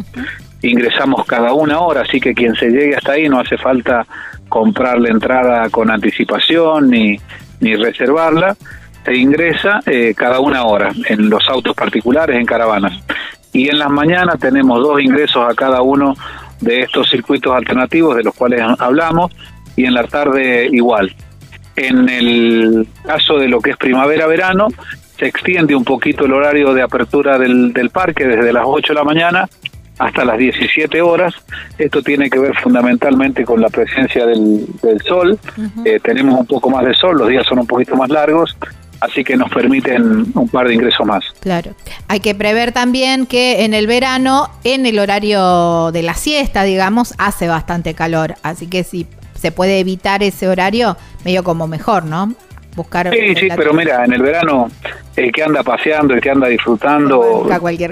Ingresamos cada una hora, así que quien se llegue hasta ahí no hace falta comprar la entrada con anticipación ni, ni reservarla. Se ingresa eh, cada una hora en los autos particulares, en caravanas. Y en las mañanas tenemos dos ingresos a cada uno de estos circuitos alternativos de los cuales hablamos y en la tarde igual. En el caso de lo que es primavera-verano, se extiende un poquito el horario de apertura del, del parque desde las 8 de la mañana hasta las 17 horas. Esto tiene que ver fundamentalmente con la presencia del, del sol. Eh, tenemos un poco más de sol, los días son un poquito más largos, así que nos permiten un par de ingresos más. Claro. Hay que prever también que en el verano, en el horario de la siesta, digamos, hace bastante calor. Así que si se puede evitar ese horario, medio como mejor, ¿no? Buscar. Sí, sí, pero mira, en el verano el que anda paseando, el que anda disfrutando,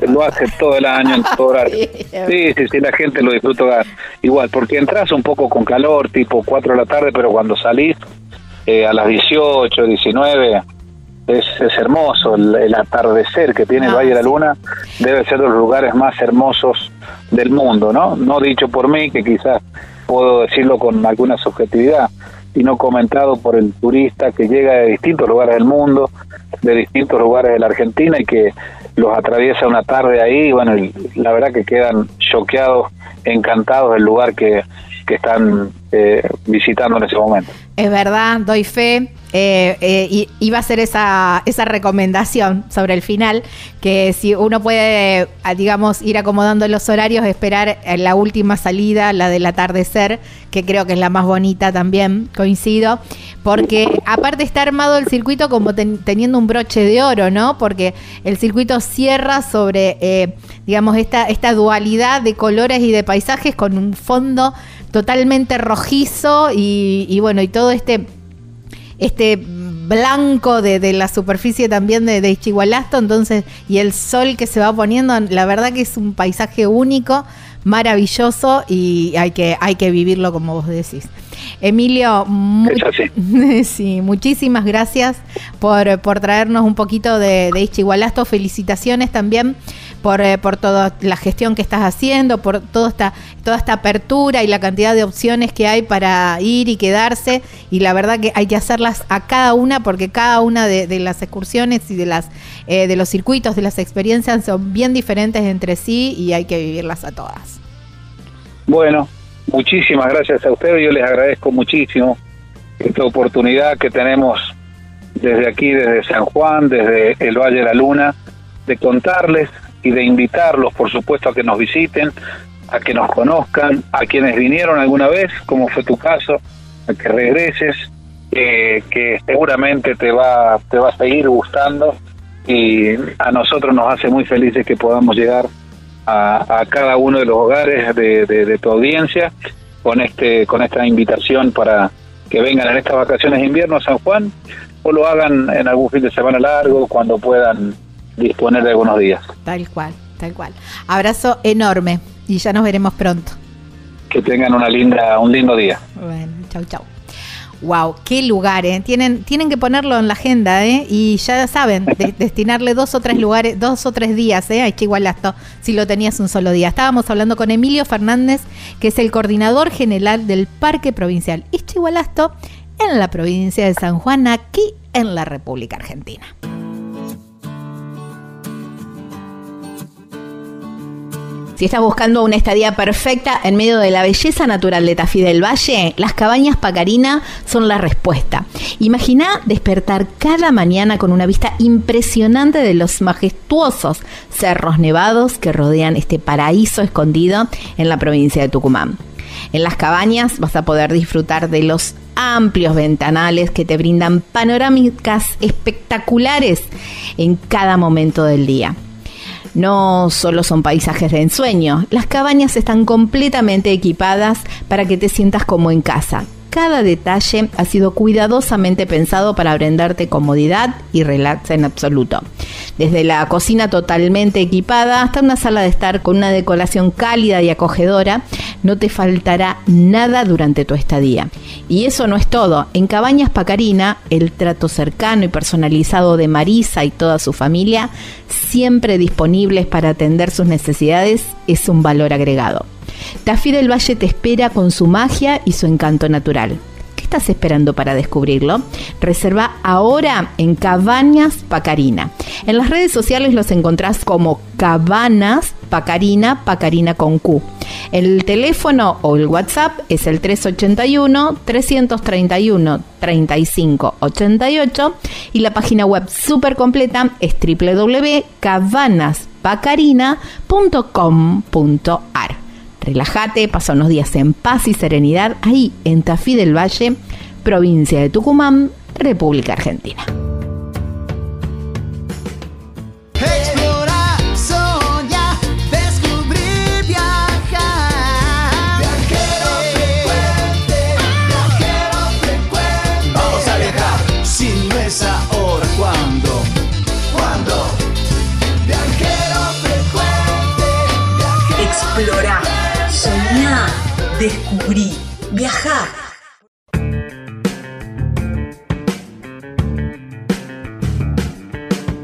lo hace todo el año en todo horario. Sí, Sí, sí, la gente lo disfruta igual, porque entras un poco con calor, tipo 4 de la tarde, pero cuando salís eh, a las 18, 19, es, es hermoso el, el atardecer que tiene el Ah, Valle de la. Luna, debe ser de los lugares más hermosos del mundo, ¿no? No dicho por mí, que quizás puedo decirlo con alguna subjetividad, sino comentado por el turista que llega de distintos lugares del mundo, de distintos lugares de la Argentina y que los atraviesa una tarde ahí, y bueno, la verdad que quedan choqueados, encantados del lugar que, están eh, visitando en ese momento. Es verdad, doy fe. Eh, eh, y iba a hacer esa, esa recomendación sobre el final, que si uno puede, digamos, ir acomodando los horarios, esperar la última salida, la del atardecer, que creo que es la más bonita también, coincido, porque aparte está armado el circuito como ten- teniendo un broche de oro, ¿no? Porque el circuito cierra sobre, eh, digamos, esta, esta dualidad de colores y de paisajes con un fondo totalmente rojizo y, y bueno, y todo este este blanco de, de la superficie también de, de entonces, y el sol que se va poniendo, la verdad que es un paisaje único, maravilloso y hay que, hay que vivirlo como vos decís. Emilio, sí, muchísimas gracias por, por traernos un poquito de, de Ischigualasto. Felicitaciones también por, eh, por toda la gestión que estás haciendo, por toda esta, toda esta apertura y la cantidad de opciones que hay para ir y quedarse. Y la verdad que hay que hacerlas a cada una porque cada una de, de las excursiones y de, las, eh, de los circuitos, de las experiencias son bien diferentes entre sí y hay que vivirlas a todas. Bueno, muchísimas gracias a ustedes. Yo les agradezco muchísimo esta oportunidad que tenemos desde aquí, desde San Juan, desde el Valle de la Luna, de contarles y de invitarlos, por supuesto, a que nos visiten, a que nos conozcan, a quienes vinieron alguna vez, como fue tu caso, a que regreses, eh, que seguramente te va, te va a seguir gustando y a nosotros nos hace muy felices que podamos llegar a, cada uno de los hogares de, tu audiencia con este con esta invitación para que vengan en estas vacaciones de invierno a San Juan o lo hagan en algún fin de semana largo cuando puedan disponer de algunos días. Tal cual, tal cual. Abrazo enorme y ya nos veremos pronto. Que tengan una linda un lindo día. Bueno, chau chau. Wow, qué lugar, ¿eh? Tienen, tienen que ponerlo en la agenda, ¿eh? Y ya saben, destinarle dos o tres lugares, dos o tres días, ¿eh? A Chihualasto, si lo tenías un solo día. Estábamos hablando con Emilio Fernández, que es el coordinador general del Parque Provincial Ischigualasto en la provincia de San Juan, aquí en la República Argentina. Si estás buscando una estadía perfecta en medio de la belleza natural de Tafí del Valle, las cabañas Pacarina son la respuesta. Imagina despertar cada mañana con una vista impresionante de los majestuosos cerros nevados que rodean este paraíso escondido en la provincia de Tucumán. En las cabañas vas a poder disfrutar de los amplios ventanales que te brindan panorámicas espectaculares en cada momento del día. No solo son paisajes de ensueño, las cabañas están completamente equipadas para que te sientas como en casa. Cada detalle ha sido cuidadosamente pensado para brindarte comodidad y relax en absoluto. Desde la cocina totalmente equipada hasta una sala de estar con una decoración cálida y acogedora, no te faltará nada durante tu estadía. Y eso no es todo. En Cabañas Pacarina, el trato cercano y personalizado de Marisa y toda su familia, siempre disponibles para atender sus necesidades, es un valor agregado. Tafí del Valle te espera con su magia y su encanto natural. ¿Qué estás esperando para descubrirlo? Reserva ahora en Cabañas Pacarina. En las redes sociales los encontrás como Cabanas Pacarina, Pacarina con Q. El teléfono o el WhatsApp es el 381 331 3588 y la página web súper completa es www.cabanaspacarina.com.ar. Relájate, pasa unos días en paz y serenidad ahí en Tafí del Valle, provincia de Tucumán, República Argentina. Descubrí, viajar.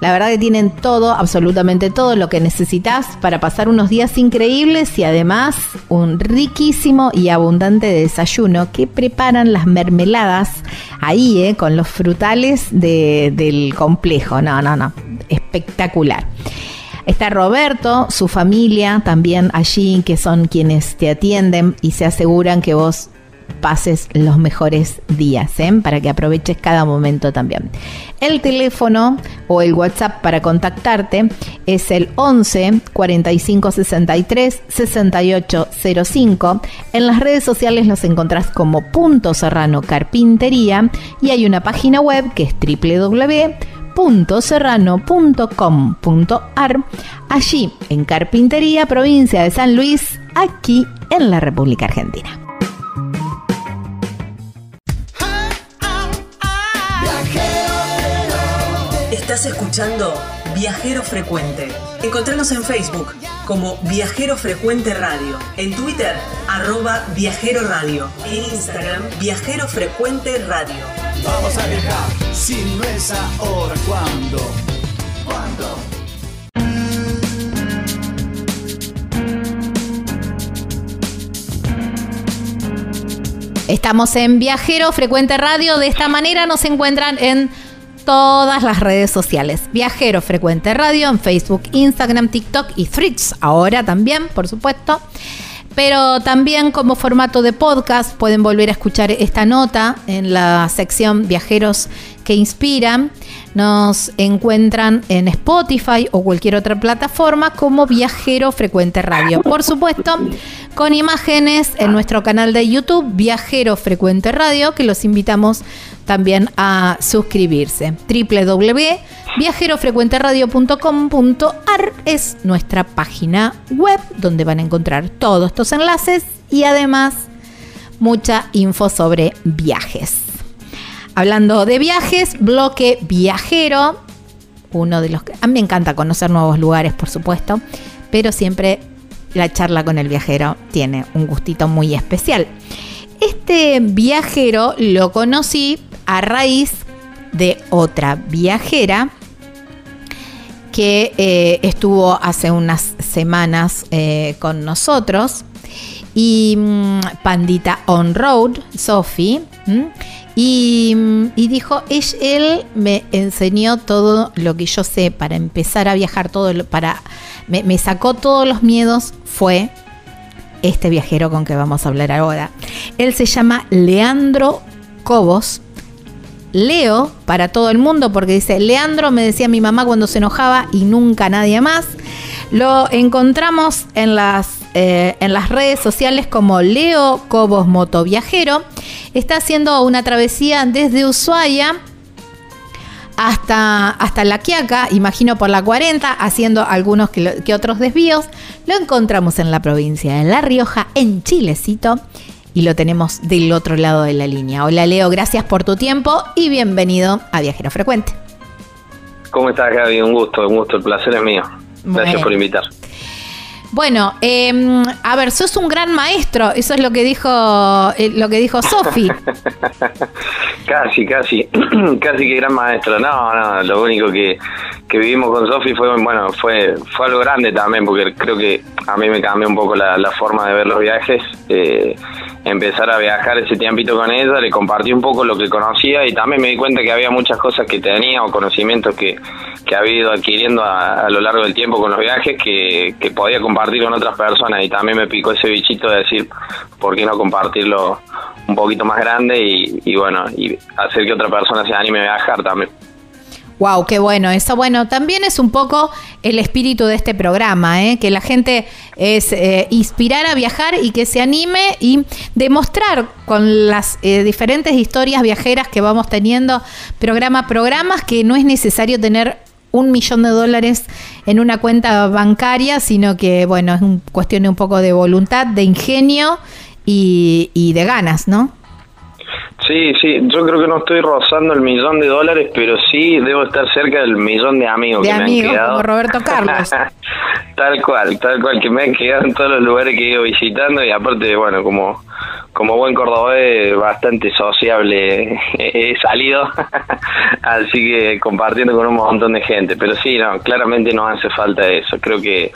La verdad que tienen todo, absolutamente todo lo que necesitas para pasar unos días increíbles y además un riquísimo y abundante desayuno que preparan las mermeladas ahí, eh, con los frutales del complejo. No, no, no, espectacular. Está Roberto, su familia también allí, que son quienes te atienden y se aseguran que vos pases los mejores días, ¿eh? para que aproveches cada momento también. El teléfono o el WhatsApp para contactarte es el 11 45 63 68 05. En las redes sociales los encontrás como Punto Serrano Carpintería y hay una página web que es www.serrano.com.ar allí en Carpintería, provincia de San Luis, aquí en la República Argentina. Estás escuchando Viajero Frecuente. Encontranos en Facebook como Viajero Frecuente Radio, en Twitter arroba Viajero Radio, en Instagram Viajero Frecuente Radio. Vamos a viajar, si no es ahora, ¿cuándo? ¿Cuándo? Estamos en Viajero Frecuente Radio. De esta manera nos encuentran en todas las redes sociales. Viajero Frecuente Radio en Facebook, Instagram, TikTok y Threads. Ahora también, por supuesto. Pero también como formato de podcast pueden volver a escuchar esta nota en la sección Viajeros que Inspiran. Nos encuentran en Spotify o cualquier otra plataforma como Viajero Frecuente Radio. Por supuesto, con imágenes en nuestro canal de YouTube Viajero Frecuente Radio, que los invitamos también a suscribirse. www.viajerofrecuenteradio.com.ar es nuestra página web donde van a encontrar todos estos enlaces y además mucha info sobre viajes. Hablando de viajes, bloque viajero, uno de los que a mí me encanta conocer nuevos lugares, por supuesto, pero siempre la charla con el viajero tiene un gustito muy especial. Este viajero lo conocí a raíz de otra viajera que eh, estuvo hace unas semanas eh, con nosotros y mm, Pandita On Road, Sophie, y, dijo, él me enseñó todo lo que yo sé para empezar a viajar, todo para me, me sacó todos los miedos, fue este viajero con que vamos a hablar ahora. Él se llama Leandro Cobos. Leo para todo el mundo porque dice, Leandro me decía mi mamá cuando se enojaba y nunca nadie más. Lo encontramos en las, eh, en las redes sociales como Leo Cobos Motoviajero. Está haciendo una travesía desde Ushuaia hasta, hasta La Quiaca, imagino por la 40, haciendo algunos que, que otros desvíos. Lo encontramos en la provincia de La Rioja, en Chilecito y lo tenemos del otro lado de la línea. Hola Leo, gracias por tu tiempo y bienvenido a Viajero Frecuente. ¿Cómo estás Gaby? Un gusto, un gusto, el placer es mío. Gracias Bueno. por invitar. Bueno, eh, a ver, sos un gran maestro, eso es lo que dijo eh, lo que dijo Sofi. Casi, casi, casi que gran maestro. No, no, lo único que, que vivimos con Sofi fue, bueno, fue, fue algo grande también, porque creo que a mí me cambió un poco la, forma de ver los viajes. Eh, empezar a viajar ese tiempito con ella, le compartí un poco lo que conocía y también me di cuenta que había muchas cosas que tenía o conocimientos que, que había ido adquiriendo a, a lo largo del tiempo con los viajes que, que podía compartir con otras personas y también me picó ese bichito de decir, ¿por qué no compartirlo un poquito más grande y, bueno, y hacer que otra persona se anime a viajar también? Wow, qué bueno. Eso, bueno, también es un poco el espíritu de este programa, ¿eh? que la gente es eh, inspirar a viajar y que se anime y demostrar con las eh, diferentes historias viajeras que vamos teniendo programa programas que no es necesario tener un millón de dólares en una cuenta bancaria, sino que, bueno, es un, cuestión un poco de voluntad, de ingenio y de ganas, ¿no? Sí, sí, yo creo que no estoy rozando el millón de dólares, pero sí debo estar cerca del millón de amigos De que me amigos, han quedado. como Roberto Carlos. tal cual, tal cual, que me han quedado en todos los lugares que he ido visitando y aparte, bueno, como, como buen cordobés, bastante sociable he salido, así que compartiendo con un montón de gente, pero sí, no, claramente no hace falta eso, creo que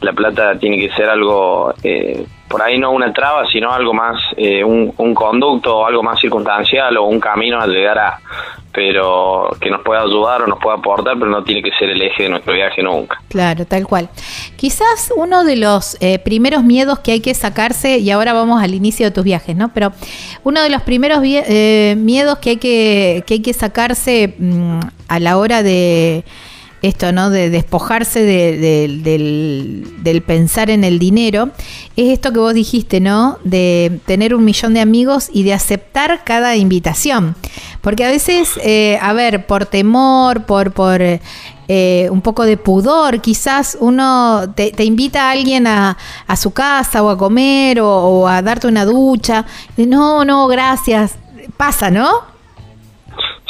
la plata tiene que ser algo, eh, por ahí no una traba, sino algo más, eh, un, un conducto algo más circunstancial o un camino a llegar a, pero que nos pueda ayudar o nos pueda aportar, pero no tiene que ser el eje de nuestro viaje nunca. Claro, tal cual. Quizás uno de los eh, primeros miedos que hay que sacarse, y ahora vamos al inicio de tus viajes, ¿no? Pero uno de los primeros eh, miedos que hay que, que hay que sacarse mm, a la hora de esto, ¿no? De despojarse de- de- del, del pensar en el dinero, es esto que vos dijiste, ¿no? De tener un millón de amigos y de aceptar cada invitación. Porque a veces, eh, a ver, por temor, por, por eh, un poco de pudor, quizás uno te, te invita a alguien a, a su casa o a comer o, o a darte una ducha. No, no, gracias. Pasa, ¿no?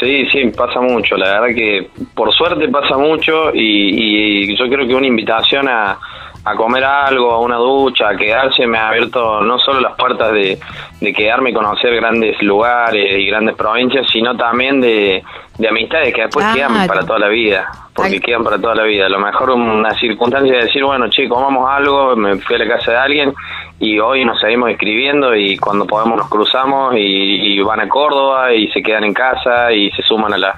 Sí, sí, pasa mucho. La verdad que por suerte pasa mucho y, y yo creo que una invitación a, a comer algo, a una ducha, a quedarse, me ha abierto no solo las puertas de, de quedarme y conocer grandes lugares y grandes provincias, sino también de, de amistades que después quedan para toda la vida, porque quedan para toda la vida. A lo mejor una circunstancia de decir, bueno, chicos, vamos algo, me fui a la casa de alguien y hoy nos seguimos escribiendo y cuando podemos nos cruzamos y, van a Córdoba y se quedan en casa y se suman a la,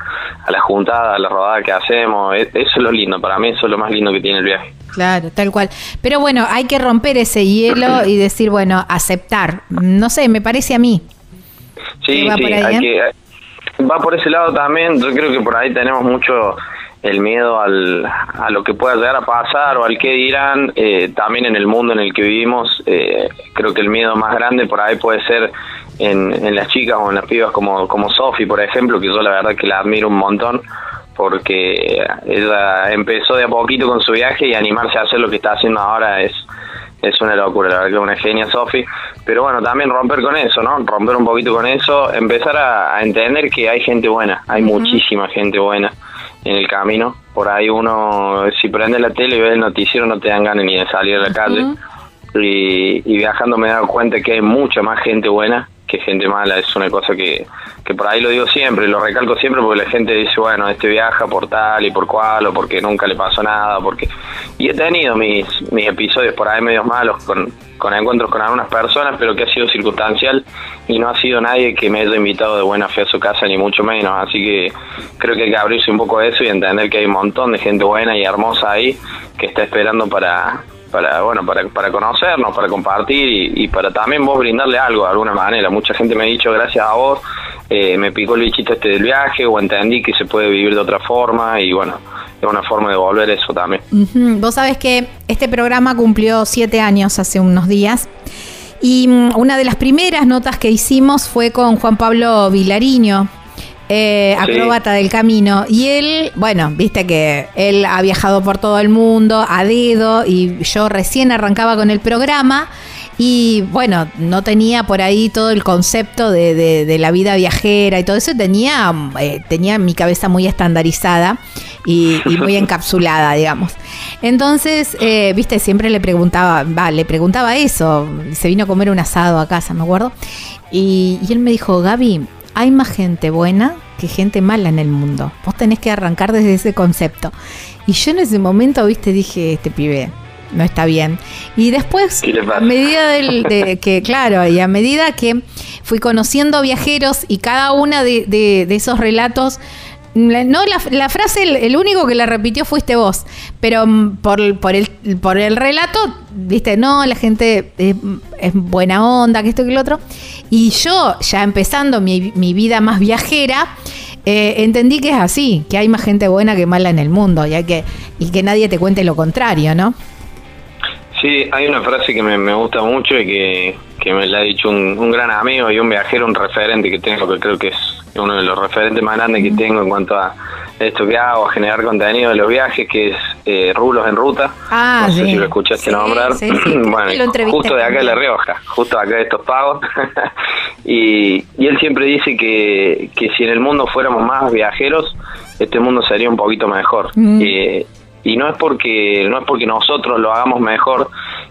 a la juntada, a la rodada que hacemos. E, eso es lo lindo, para mí eso es lo más lindo que tiene el viaje. Claro, tal cual. Pero bueno, hay que romper ese hielo y decir, bueno, aceptar. No sé, me parece a mí. Sí, sí, hay que, va por ese lado también. Yo creo que por ahí tenemos mucho el miedo al, a lo que pueda llegar a pasar o al que dirán. Eh, también en el mundo en el que vivimos, eh, creo que el miedo más grande por ahí puede ser en, en las chicas o en las pibas como, como Sofi, por ejemplo, que yo la verdad que la admiro un montón porque ella empezó de a poquito con su viaje y animarse a hacer lo que está haciendo ahora es es una locura, la verdad que es una genia Sofi, pero bueno, también romper con eso, ¿no? Romper un poquito con eso, empezar a, entender que hay gente buena, hay muchísima gente buena en el camino, por ahí uno, si prende la tele y ve el noticiero no te dan ganas ni de salir a la calle, y, y viajando me he dado cuenta que hay mucha más gente buena que gente mala, es una cosa que, que por ahí lo digo siempre, lo recalco siempre porque la gente dice, bueno, este viaja por tal y por cual, o porque nunca le pasó nada, porque... Y he tenido mis, mis episodios por ahí medios malos con, con encuentros con algunas personas, pero que ha sido circunstancial y no ha sido nadie que me haya invitado de buena fe a su casa, ni mucho menos. Así que creo que hay que abrirse un poco a eso y entender que hay un montón de gente buena y hermosa ahí que está esperando para, para bueno para, para conocernos, para compartir y, para también vos brindarle algo de alguna manera. Mucha gente me ha dicho gracias a vos eh, me picó el bichito este del viaje o entendí que se puede vivir de otra forma y bueno, es una forma de volver eso también. Vos sabés que este programa cumplió siete años hace unos días. Y mm, una de las primeras notas que hicimos fue con Juan Pablo Vilariño, eh, acróbata del camino. Y él, bueno, viste que él ha viajado por todo el mundo a dedo y yo recién arrancaba con el programa. Y bueno, no tenía por ahí todo el concepto de, la vida viajera y todo eso. Tenía, eh, tenía mi cabeza muy estandarizada y, muy encapsulada, digamos. Entonces, eh, viste, siempre le preguntaba, va, le preguntaba eso. Se vino a comer un asado a casa, me acuerdo. Y, y él me dijo, Gaby, hay más gente buena que gente mala en el mundo. Vos tenés que arrancar desde ese concepto. Y yo en ese momento, viste, dije, este pibe no está bien. Y después, a medida del, de que, claro, y a medida que fui conociendo viajeros y cada una de, de esos relatos no, la, frase, el, único que la repitió fuiste vos, pero mm, por, por, el, por el relato, viste, no, la gente es, buena onda, que esto que lo otro. Y yo, ya empezando mi, vida más viajera, eh, entendí que es así, que hay más gente buena que mala en el mundo, que, y que nadie te cuente lo contrario, ¿no? Sí, hay una frase que me, gusta mucho y que, me la ha dicho un, un gran amigo y un viajero, un referente que tengo, que creo que es uno de los referentes más grandes que tengo en cuanto a esto que hago, a generar contenido de los viajes, que es eh, Rulos en Ruta. Ah, no sé si lo escuchaste nombrar. bueno, justo de acá de La Rioja, justo acá de estos pagos. y, y él siempre dice que, que si en el mundo fuéramos más viajeros, este mundo sería un poquito mejor. Mm. Eh, y no es porque no es porque nosotros lo hagamos mejor,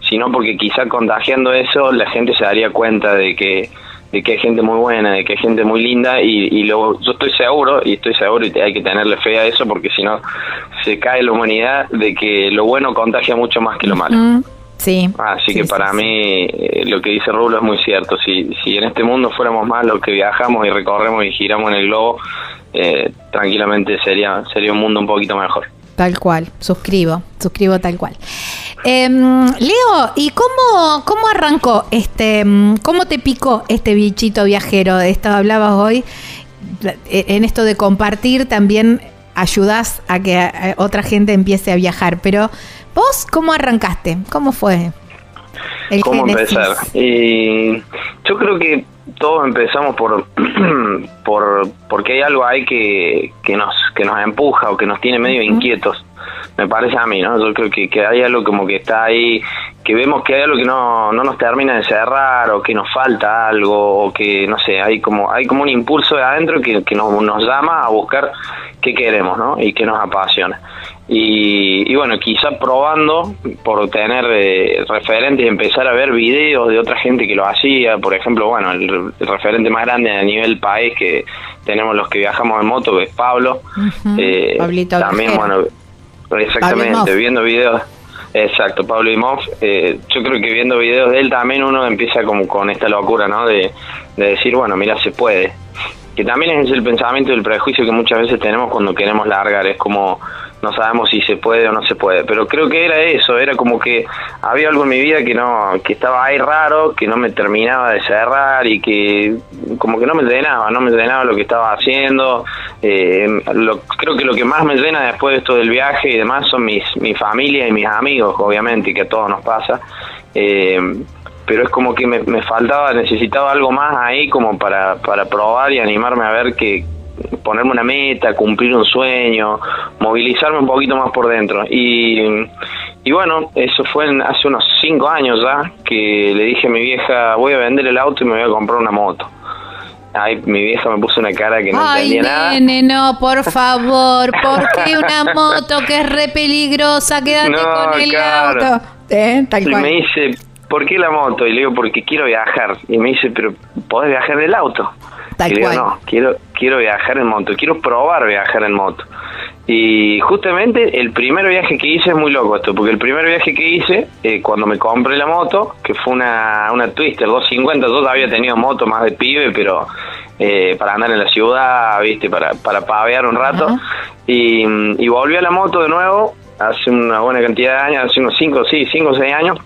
sino porque quizá contagiando eso la gente se daría cuenta de que de que hay gente muy buena, de que hay gente muy linda y, y yo estoy seguro y estoy seguro y hay que tenerle fe a eso porque si no se cae la humanidad de que lo bueno contagia mucho más que lo malo. Sí. Así que para mí eh, lo que dice Rulo es muy cierto. Si, si en este mundo fuéramos más los que viajamos y recorremos y giramos en el globo, eh, tranquilamente sería, sería un mundo un poquito mejor. Tal cual, suscribo, suscribo tal cual. Em, Leo, ¿y cómo, cómo arrancó este, em, cómo te picó este bichito viajero? De esto hablabas hoy, e, en esto de compartir también ayudas a que otra gente empiece a viajar, pero vos, ¿cómo arrancaste? ¿Cómo fue? El ¿Cómo empezar? Y yo creo que todos empezamos por, por porque hay algo ahí que, que nos que nos empuja o que nos tiene medio inquietos me parece a mí, ¿no? Yo creo que, que hay algo como que está ahí, que vemos que hay algo que no, no nos termina de cerrar o que nos falta algo o que, no sé, hay como hay como un impulso de adentro que, que nos, nos llama a buscar qué queremos, ¿no? Y que nos apasiona. Y, bueno, quizá probando por tener eh, referentes y empezar a ver videos de otra gente que lo hacía. Por ejemplo, bueno, el, referente más grande a nivel país que tenemos los que viajamos en moto, que es Pablo. eh, también, bueno, exactamente, viendo videos. Exacto, Pablo Imov. Eh, yo creo que viendo videos de él también uno empieza como con esta locura, ¿no? De, de decir, bueno, mira, se puede. Que también es el pensamiento del prejuicio que muchas veces tenemos cuando queremos largar. Es como no sabemos si se puede o no se puede, pero creo que era eso, era como que había algo en mi vida que no, que estaba ahí raro, que no me terminaba de cerrar y que como que no me llenaba, no me llenaba lo que estaba haciendo, eh, creo que lo que más me llena después de esto del viaje y demás son mis, mi familia y mis amigos, obviamente, que a todos nos pasa, eh, pero es como que me, me faltaba, necesitaba algo más ahí como para, para probar y animarme a ver que ponerme una meta, cumplir un sueño, movilizarme un poquito más por dentro. Y, y bueno, eso fue hace unos cinco años ya que le dije a mi vieja, voy a vender el auto y me voy a comprar una moto. Ay, mi vieja me puso una cara que no entendía nada. Nene, no, por favor, ¿por qué una moto que es re peligrosa? Quédate con el auto. ¿Eh? y me dice, ¿por qué la moto? Y le digo, porque quiero viajar. Y me dice, pero ¿podés viajar del auto? Y digo, no, quiero, quiero viajar en moto, quiero probar viajar en moto. Y justamente el primer viaje que hice es muy loco esto, porque el primer viaje que hice, eh, cuando me compré la moto, que fue una, una Twister 250, yo había tenido moto más de pibe, pero eh, para andar en la ciudad, viste, para, para pavear un rato, y, y volví a la moto de nuevo, hace una buena cantidad de años, hace unos 5, sí, 5 o 6 años,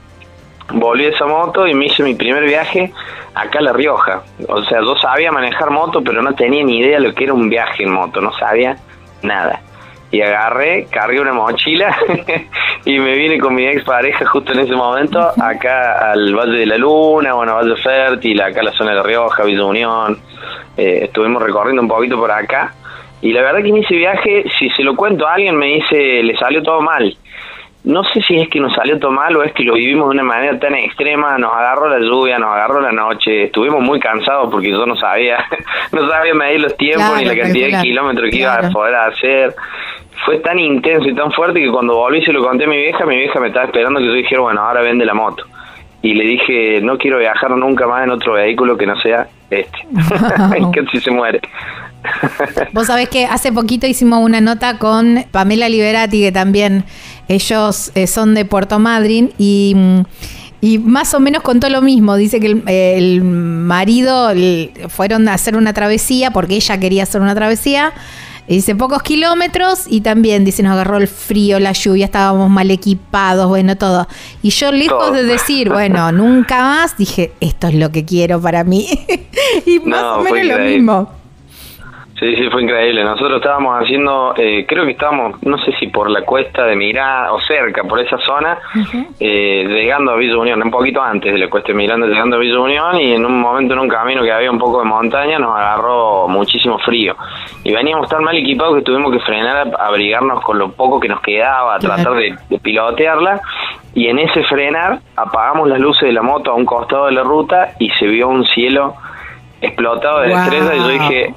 volví a esa moto y me hice mi primer viaje acá a La Rioja. O sea, yo sabía manejar moto, pero no tenía ni idea de lo que era un viaje en moto, no sabía nada. Y agarré, cargué una mochila y me vine con mi ex pareja justo en ese momento acá al Valle de la Luna, bueno, Valle Fértil, acá a la zona de La Rioja, Villa Unión. Eh, estuvimos recorriendo un poquito por acá. Y la verdad que en ese viaje, si se lo cuento a alguien, me dice, le salió todo mal no sé si es que nos salió todo mal o es que lo vivimos de una manera tan extrema, nos agarró la lluvia, nos agarró la noche, estuvimos muy cansados porque yo no sabía, no sabía medir los tiempos ni la cantidad de kilómetros que iba a poder hacer. Fue tan intenso y tan fuerte que cuando volví se lo conté a mi vieja, mi vieja me estaba esperando que yo dijera, bueno, ahora vende la moto. Y le dije, no quiero viajar nunca más en otro vehículo que no sea este. que si se muere. Vos sabés que hace poquito hicimos una nota con Pamela Liberati, que también ellos eh, son de Puerto Madryn y, y, más o menos contó lo mismo. Dice que el, marido fueron a hacer una travesía porque ella quería hacer una travesía. Dice pocos kilómetros y también dice nos agarró el frío, la lluvia, estábamos mal equipados, bueno, todo. Y yo lejos de decir, bueno, nunca más, dije, esto es lo que quiero para mí. y más o menos lo mismo. Sí, sí, fue increíble. Nosotros estábamos haciendo, eh, creo que estábamos, no sé si por la cuesta de Mirá o cerca, por esa zona, eh, llegando a Villa Unión, un poquito antes de la cuesta de Miranda, llegando a Villa Unión y en un momento en un camino que había un poco de montaña nos agarró muchísimo frío. Y veníamos tan mal equipados que tuvimos que frenar a abrigarnos con lo poco que nos quedaba, a tratar de, pilotearla. Y en ese frenar apagamos las luces de la moto a un costado de la ruta y se vio un cielo explotado de estrella y yo dije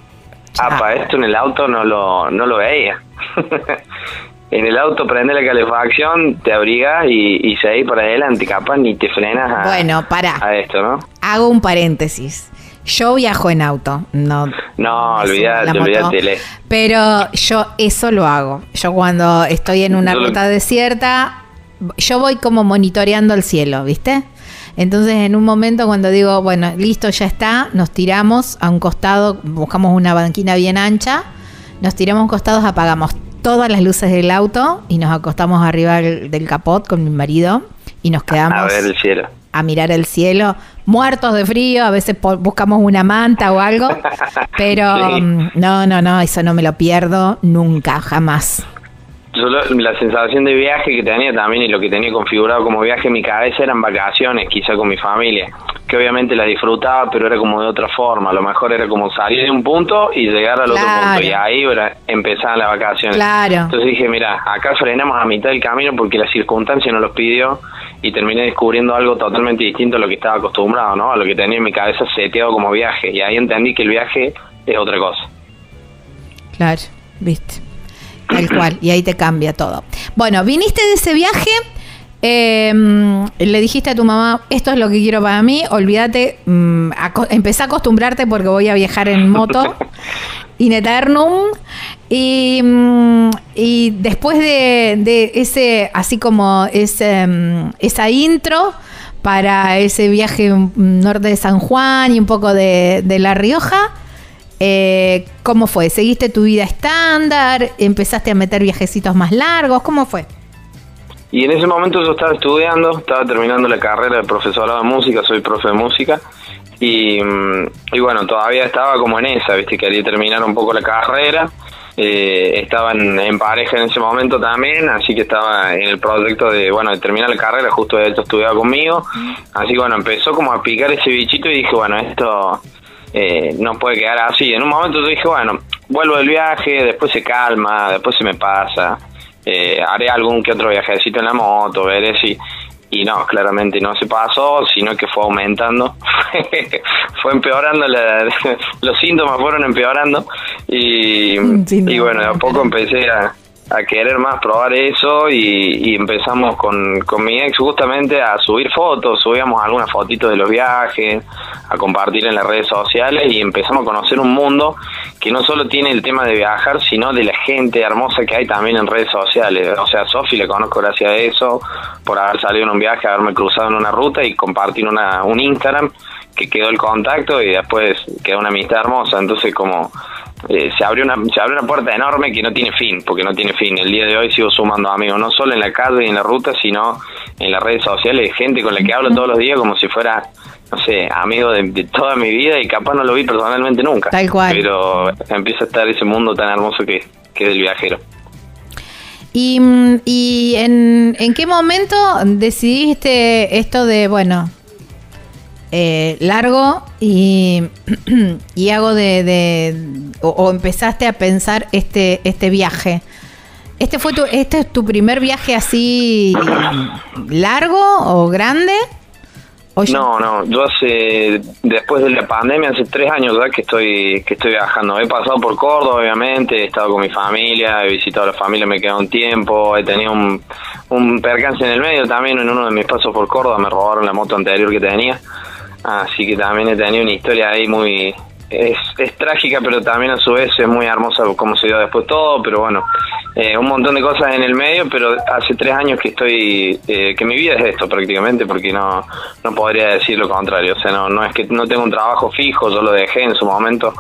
Ah, para esto en el auto no lo, no lo veía. en el auto prende la calefacción, te abrigas y, y seguís para adelante, capaz ni te frenas a, bueno, para. a esto, ¿no? Hago un paréntesis. Yo viajo en auto, no. No, olvídate, olvídate. Pero yo eso lo hago. Yo cuando estoy en una ruta desierta, yo voy como monitoreando el cielo, ¿viste? Entonces, en un momento cuando digo, bueno, listo, ya está, nos tiramos a un costado, buscamos una banquina bien ancha, nos tiramos a un costado, apagamos todas las luces del auto y nos acostamos arriba del, capot con mi marido y nos quedamos a ver el cielo. A mirar el cielo, muertos de frío, a veces buscamos una manta o algo, pero mm, no, no, no, eso no me lo pierdo nunca, jamás la sensación de viaje que tenía también y lo que tenía configurado como viaje en mi cabeza eran vacaciones, quizá con mi familia, que obviamente la disfrutaba, pero era como de otra forma. A lo mejor era como salir de un punto y llegar al otro punto, y ahí empezaban las vacaciones. Claro. Entonces dije, mira, acá frenamos a mitad del camino porque la circunstancia nos los pidió y terminé descubriendo algo totalmente distinto a lo que estaba acostumbrado, ¿no? A lo que tenía en mi cabeza seteado como viaje. Y ahí entendí que el viaje es otra cosa. Claro, viste. Tal cual, y ahí te cambia todo. Bueno, viniste de ese viaje, em, le dijiste a tu mamá, esto es lo que quiero para mí, olvídate, mm, empecé a acostumbrarte porque voy a viajar en moto, in eternum, y, mm, y después de, ese, así como ese, mm, esa intro, para ese viaje norte de San Juan y un poco de, de La Rioja, eh, ¿Cómo fue? ¿Seguiste tu vida estándar? ¿Empezaste a meter viajecitos más largos? ¿Cómo fue? Y en ese momento yo estaba estudiando, estaba terminando la carrera de profesorado de música, soy profe de música. Y, mm, y bueno, todavía estaba como en esa, ¿viste? Quería terminar un poco la carrera. Eh, estaba en, pareja en ese momento también, así que estaba en el proyecto de, bueno, de terminar la carrera, justo de hecho estudiaba conmigo. Así que bueno, empezó como a picar ese bichito y dije, bueno, esto eh, no puede quedar así. En un momento yo dije, bueno, vuelvo del viaje, después se calma, después se me pasa, eh, haré algún que otro viajecito en la moto, veré si... Y no, claramente no se pasó, sino que fue aumentando, fue empeorando, los síntomas fueron empeorando y, y bueno, de a poco empecé a, a querer más probar eso y, empezamos con, con, mi ex justamente a subir fotos, subíamos algunas fotitos de los viajes, a compartir en las redes sociales y empezamos a conocer un mundo que no solo tiene el tema de viajar, sino de la gente hermosa que hay también en redes sociales. O sea, Sofi le conozco gracias a eso, por haber salido en un viaje, haberme cruzado en una ruta y compartir una, un Instagram que quedó el contacto y después quedó una amistad hermosa. Entonces, como eh, se abrió una se abre una puerta enorme que no tiene fin, porque no tiene fin. El día de hoy sigo sumando amigos, no solo en la calle y en la ruta, sino en las redes sociales, gente con la que hablo todos los días como si fuera, no sé, amigo de, toda mi vida y capaz no lo vi personalmente nunca. Tal cual. Pero empieza a estar ese mundo tan hermoso que, que es el viajero. ¿Y, y en, en qué momento decidiste esto de, bueno, eh, largo y, y hago de, o, empezaste a pensar este este viaje. Este fue tu este es tu primer viaje así largo o grande. no, no, yo hace después de la pandemia hace tres años ya que estoy que estoy viajando. He pasado por Córdoba, obviamente, he estado con mi familia, he visitado a la familia, me quedado un tiempo, he tenido un, un percance en el medio también en uno de mis pasos por Córdoba, me robaron la moto anterior que tenía Así que también he tenido una historia ahí muy... Es, es trágica, pero también a su vez es muy hermosa como se dio después todo, pero bueno, eh, un montón de cosas en el medio, pero hace tres años que estoy, eh, que mi vida es esto prácticamente, porque no, no podría decir lo contrario, o sea, no, no es que no tengo un trabajo fijo, yo lo dejé en su momento,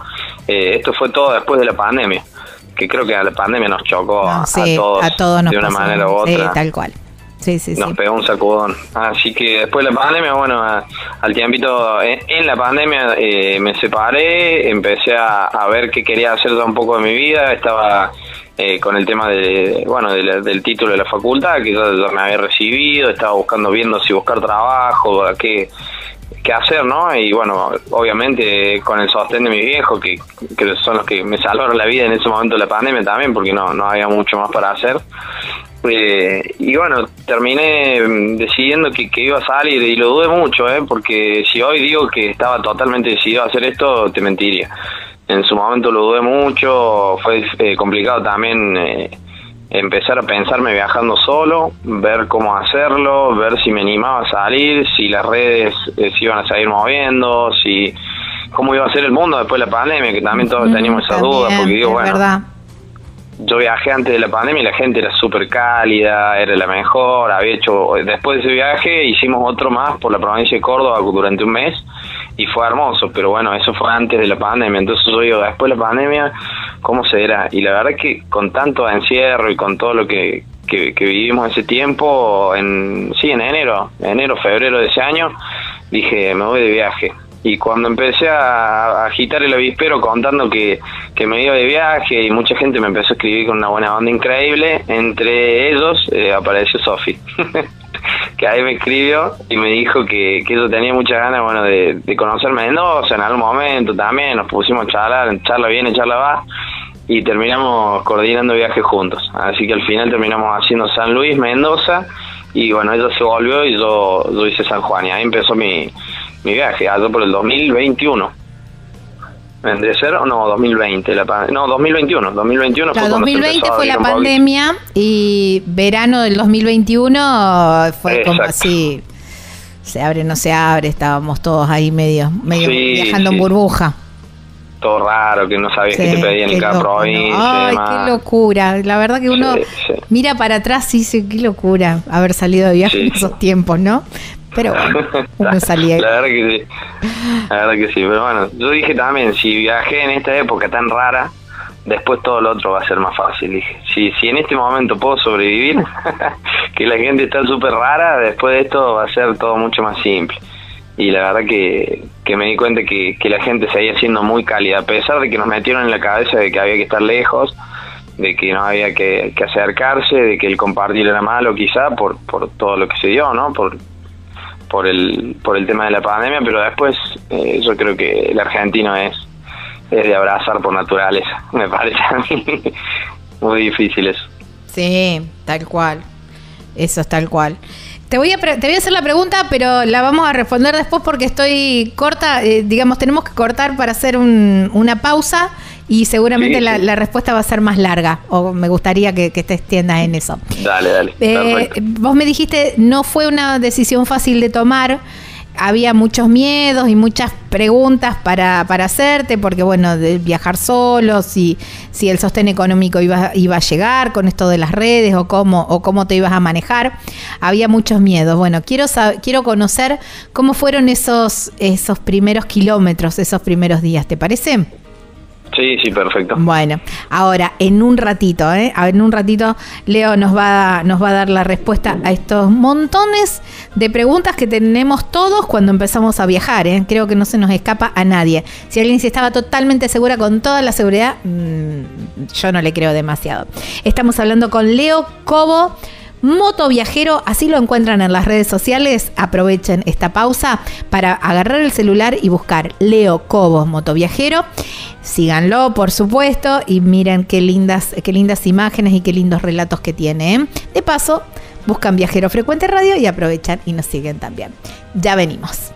eh, esto fue todo después de la pandemia, que creo que a la pandemia nos chocó a, todos de una manera u otra. tal cual. Sí, sí, nos pegó un sacudón. Así que después de la pandemia, bueno, al tiempito, en, la pandemia eh, me separé, empecé a, ver qué quería hacer un poco de mi vida, estaba eh, con el tema de, bueno, del título de la facultad, que yo, me había recibido, estaba buscando, viendo si buscar trabajo, qué, qué hacer, ¿no? Y bueno, obviamente con el sostén de mis viejos, que, que son los que me salvaron la vida en ese momento de la pandemia también, porque no, no había mucho más para hacer. Eh, y bueno, terminé mm, decidiendo que, iba a salir y lo dudé mucho, ¿eh? porque si hoy digo que estaba totalmente decidido a hacer esto, te mentiría. En su momento lo dudé mucho, fue eh, complicado también eh, empezar a pensarme viajando solo, ver cómo hacerlo, ver si me animaba a salir, si las redes se iban a seguir moviendo, si cómo iba a ser el mundo después de la pandemia, que también todos teníamos esas dudas, porque digo, bueno, verdad yo viajé antes de la pandemia y la gente era súper cálida, era la mejor, había hecho, después de ese viaje hicimos otro más por la provincia de Córdoba durante un mes y fue hermoso, pero bueno, eso fue antes de la pandemia, entonces yo digo, después de la pandemia, ¿cómo será? Y la verdad que con tanto encierro y con todo lo que, que, que vivimos ese tiempo, en, sí, en enero, enero, febrero de ese año, dije, me voy de viaje y cuando empecé a, agitar el avispero contando que, me iba de viaje y mucha gente me empezó a escribir con una buena banda increíble, entre ellos eh, apareció Sofi, que ahí me escribió y me dijo que, que yo tenía muchas ganas bueno de, de conocer Mendoza en algún momento también, nos pusimos a charlar, charla viene, charla va y terminamos coordinando viajes juntos, así que al final terminamos haciendo San Luis, Mendoza y bueno, ella se volvió y yo, yo hice San Juan y ahí empezó mi mi viaje, allá por el 2021. vendría a ser, o no, 2020, la no, 2021, 2021 Claro, fue cuando se 2020 empezó a fue la pandemia y verano del 2021 fue como así. Se abre, no se abre, estábamos todos ahí medio, medio Sí, viajando en burbuja. Todo raro, que no sabías Sí, qué te pedían en cada loco, provincia. Ay, qué locura. La verdad que uno Sí, sí. mira para atrás y dice, qué locura haber salido de viaje en esos tiempos, ¿no? Pero bueno, uno salía. La verdad que sí. La verdad que sí. Pero bueno, yo dije también, si viajé en esta época tan rara, después todo lo otro va a ser más fácil. Dije, si, si en este momento puedo sobrevivir, que la gente está súper rara, después de esto va a ser todo mucho más simple. Y la verdad que, que me di cuenta que, que la gente seguía siendo muy cálida, a pesar de que nos metieron en la cabeza de que había que estar lejos, de que no había que, que acercarse, de que el compartir era malo quizá por, por todo lo que se dio, ¿no? Por, por el por el tema de la pandemia, pero después eh, yo creo que el argentino es, es de abrazar por naturaleza, me parece a mí muy difícil eso. Sí, tal cual. Eso es tal cual. Te voy, a pre- te voy a hacer la pregunta, pero la vamos a responder después porque estoy corta. eh, digamos, tenemos que cortar para hacer un- una pausa y seguramente Sí, la, sí. la respuesta va a ser más larga. O me gustaría que, que te extiendas en eso. Dale, dale. Eh, vos me dijiste, no fue una decisión fácil de tomar. Había muchos miedos y muchas preguntas para, para hacerte, porque bueno, de viajar solo, si, si el sostén económico iba, iba a llegar con esto de las redes o cómo, o cómo te ibas a manejar. Había muchos miedos. Bueno, quiero, quiero conocer cómo fueron esos, esos primeros kilómetros, esos primeros días, ¿te parece? Sí, sí, perfecto. Bueno, ahora en un ratito, ¿eh? A En un ratito Leo nos va, nos va a dar la respuesta a estos montones de preguntas que tenemos todos cuando empezamos a viajar. ¿eh? Creo que no se nos escapa a nadie. Si alguien se estaba totalmente segura con toda la seguridad, mm, yo no le creo demasiado. Estamos hablando con Leo Cobo. Moto Viajero, así lo encuentran en las redes sociales. Aprovechen esta pausa para agarrar el celular y buscar Leo Cobos Motoviajero. Síganlo, por supuesto, y miren qué lindas, qué lindas imágenes y qué lindos relatos que tiene. ¿eh? De paso, buscan Viajero Frecuente Radio y aprovechan y nos siguen también. Ya venimos.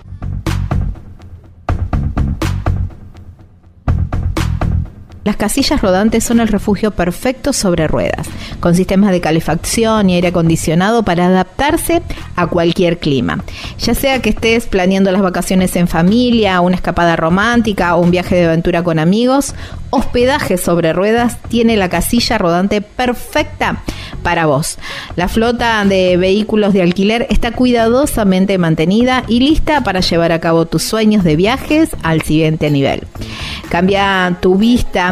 Las casillas rodantes son el refugio perfecto sobre ruedas, con sistemas de calefacción y aire acondicionado para adaptarse a cualquier clima. Ya sea que estés planeando las vacaciones en familia, una escapada romántica o un viaje de aventura con amigos, Hospedaje sobre Ruedas tiene la casilla rodante perfecta para vos. La flota de vehículos de alquiler está cuidadosamente mantenida y lista para llevar a cabo tus sueños de viajes al siguiente nivel. Cambia tu vista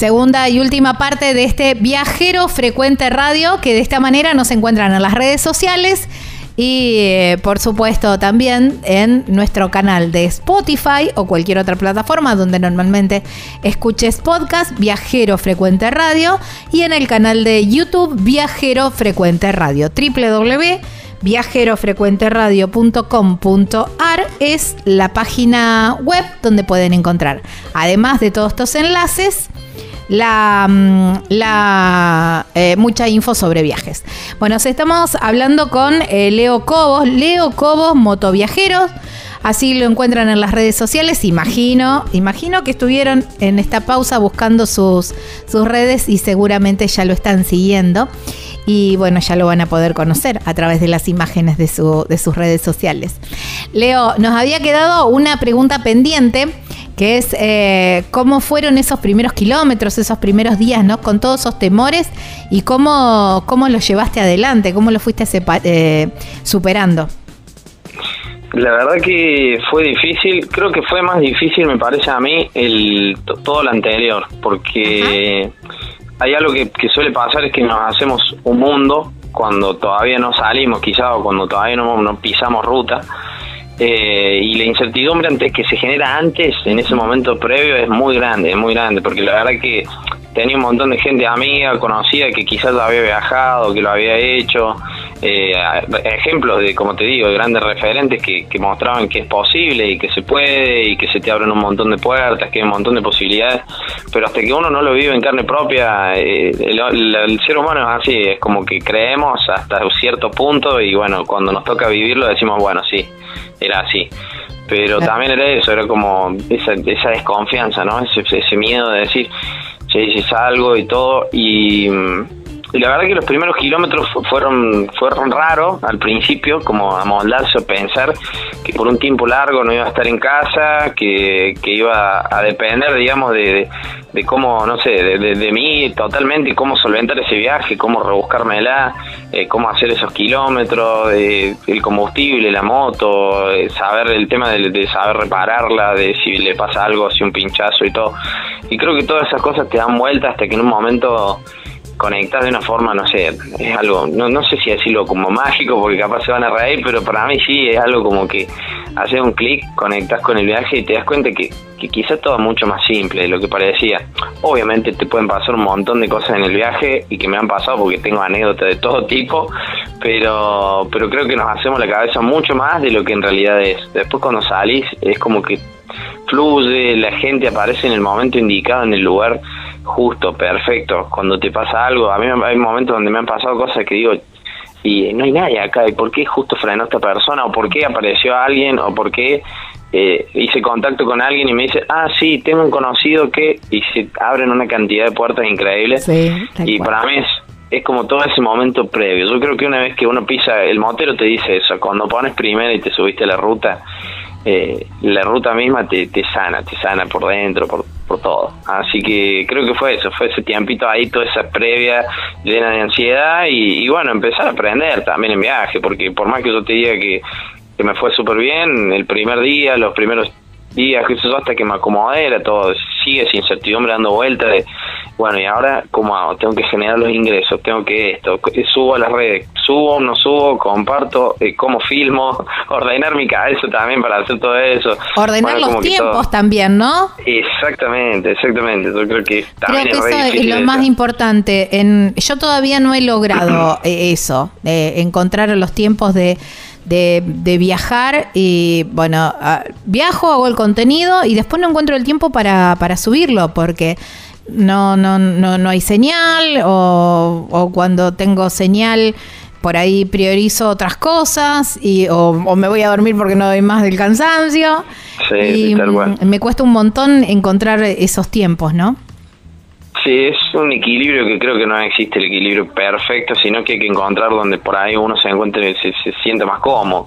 Segunda y última parte de este viajero frecuente radio que de esta manera nos encuentran en las redes sociales y eh, por supuesto también en nuestro canal de Spotify o cualquier otra plataforma donde normalmente escuches podcast Viajero Frecuente Radio y en el canal de YouTube Viajero Frecuente Radio www.viajerofrecuenteradio.com.ar es la página web donde pueden encontrar además de todos estos enlaces la, mm, eh, mucha info sobre viajes. Bueno, estamos hablando con eh, Leo Cobos, Leo Cobos, motoviajeros. Así lo encuentran en las redes sociales. Imagino, imagino que estuvieron en esta pausa buscando sus, sus redes y seguramente ya lo están siguiendo. Y bueno, ya lo van a poder conocer a través de las imágenes de, su, de sus redes sociales. Leo, nos había quedado una pregunta pendiente que es eh, cómo fueron esos primeros kilómetros, esos primeros días, ¿no? Con todos esos temores y cómo, cómo los llevaste adelante, cómo lo fuiste eh, superando. La verdad que fue difícil, creo que fue más difícil, me parece a mí, el todo lo anterior, porque hay algo que, suele pasar es que nos hacemos un mundo cuando todavía no salimos, quizás, o cuando todavía no, no pisamos ruta eh, y la incertidumbre antes que se genera antes, en ese momento previo, es muy grande, es muy grande, porque la verdad que tenía un montón de gente amiga, conocida, que quizás lo había viajado, que lo había hecho, eh, ejemplos de, como te digo, de grandes referentes que, mostraban que es posible y que se puede y que se te abren un montón de puertas, que hay un montón de posibilidades, pero hasta que uno no lo vive en carne propia, eh, el, ser humano es así, es como que creemos hasta un cierto punto y bueno, cuando nos toca vivirlo decimos, bueno, sí, era así. Pero también era eso, era como esa, esa desconfianza, ¿no? Ese, ese miedo de decir, si salgo y todo. Y, y, la verdad que los primeros kilómetros fueron fueron raros al principio, como amoldarse o pensar que por un tiempo largo no iba a estar en casa, que, que iba a depender, digamos, de, de cómo, no sé, de, de, mí totalmente, cómo solventar ese viaje, cómo rebuscármela, eh, cómo hacer esos kilómetros, eh, el combustible, la moto, eh, saber el tema de, saber repararla, de si le pasa algo, si un pinchazo y todo. Y creo que todas esas cosas te dan vuelta hasta que en un momento conectas de una forma, no sé, es algo, no, no sé si decirlo como mágico, porque capaz se van a reír, pero para mí sí, es algo como que haces un clic, conectas con el viaje y te das cuenta que, que quizás todo es mucho más simple de lo que parecía. Obviamente te pueden pasar un montón de cosas en el viaje y que me han pasado porque tengo anécdotas de todo tipo, pero, pero creo que nos hacemos la cabeza mucho más de lo que en realidad es. Después cuando salís es como que fluye, la gente aparece en el momento indicado, en el lugar justo, perfecto. Cuando te pasa algo, a mí hay momentos donde me han pasado cosas que digo, y no hay nadie acá, ¿y por qué justo frenó esta persona? ¿O por qué apareció alguien? ¿O por qué eh, hice contacto con alguien y me dice, ah, sí, tengo un conocido que... Y se abren una cantidad de puertas increíbles. y para mí es, es como todo ese momento previo. Yo creo que una vez que uno pisa, el motero te dice eso, cuando pones primero y te subiste a la ruta, eh, la ruta misma te, te sana, te sana por dentro, por, por todo. Así que creo que fue eso, fue ese tiempito ahí, toda esa previa llena de ansiedad y, bueno, empezar a aprender también en viaje, porque por más que yo te diga que, que me fue súper bien, el primer día, los primeros días, que hasta que me acomodé, era todo, sigue esa incertidumbre dando vueltas de bueno, y ahora, ¿cómo hago? Tengo que generar los ingresos, tengo que esto, subo a las redes, subo, no subo, comparto, eh, cómo filmo, ordenar mi cabeza también para hacer todo eso. Ordenar los tiempos también, ¿no? Exactamente, exactamente. Yo creo que también creo que eso es lo más importante. En, yo todavía no he logrado eh, eso, de encontrar los tiempos de de, de viajar y bueno, ah, viajo, hago el contenido y después no encuentro el tiempo para, para subirlo porque no, no, no, no hay señal o, o cuando tengo señal por ahí priorizo otras cosas y, o, me voy a dormir porque no doy más del cansancio. y me cuesta un montón encontrar esos tiempos, ¿no? Sí, es un equilibrio que creo que no existe el equilibrio perfecto, sino que hay que encontrar donde por ahí uno se encuentre, se, se siente más cómodo.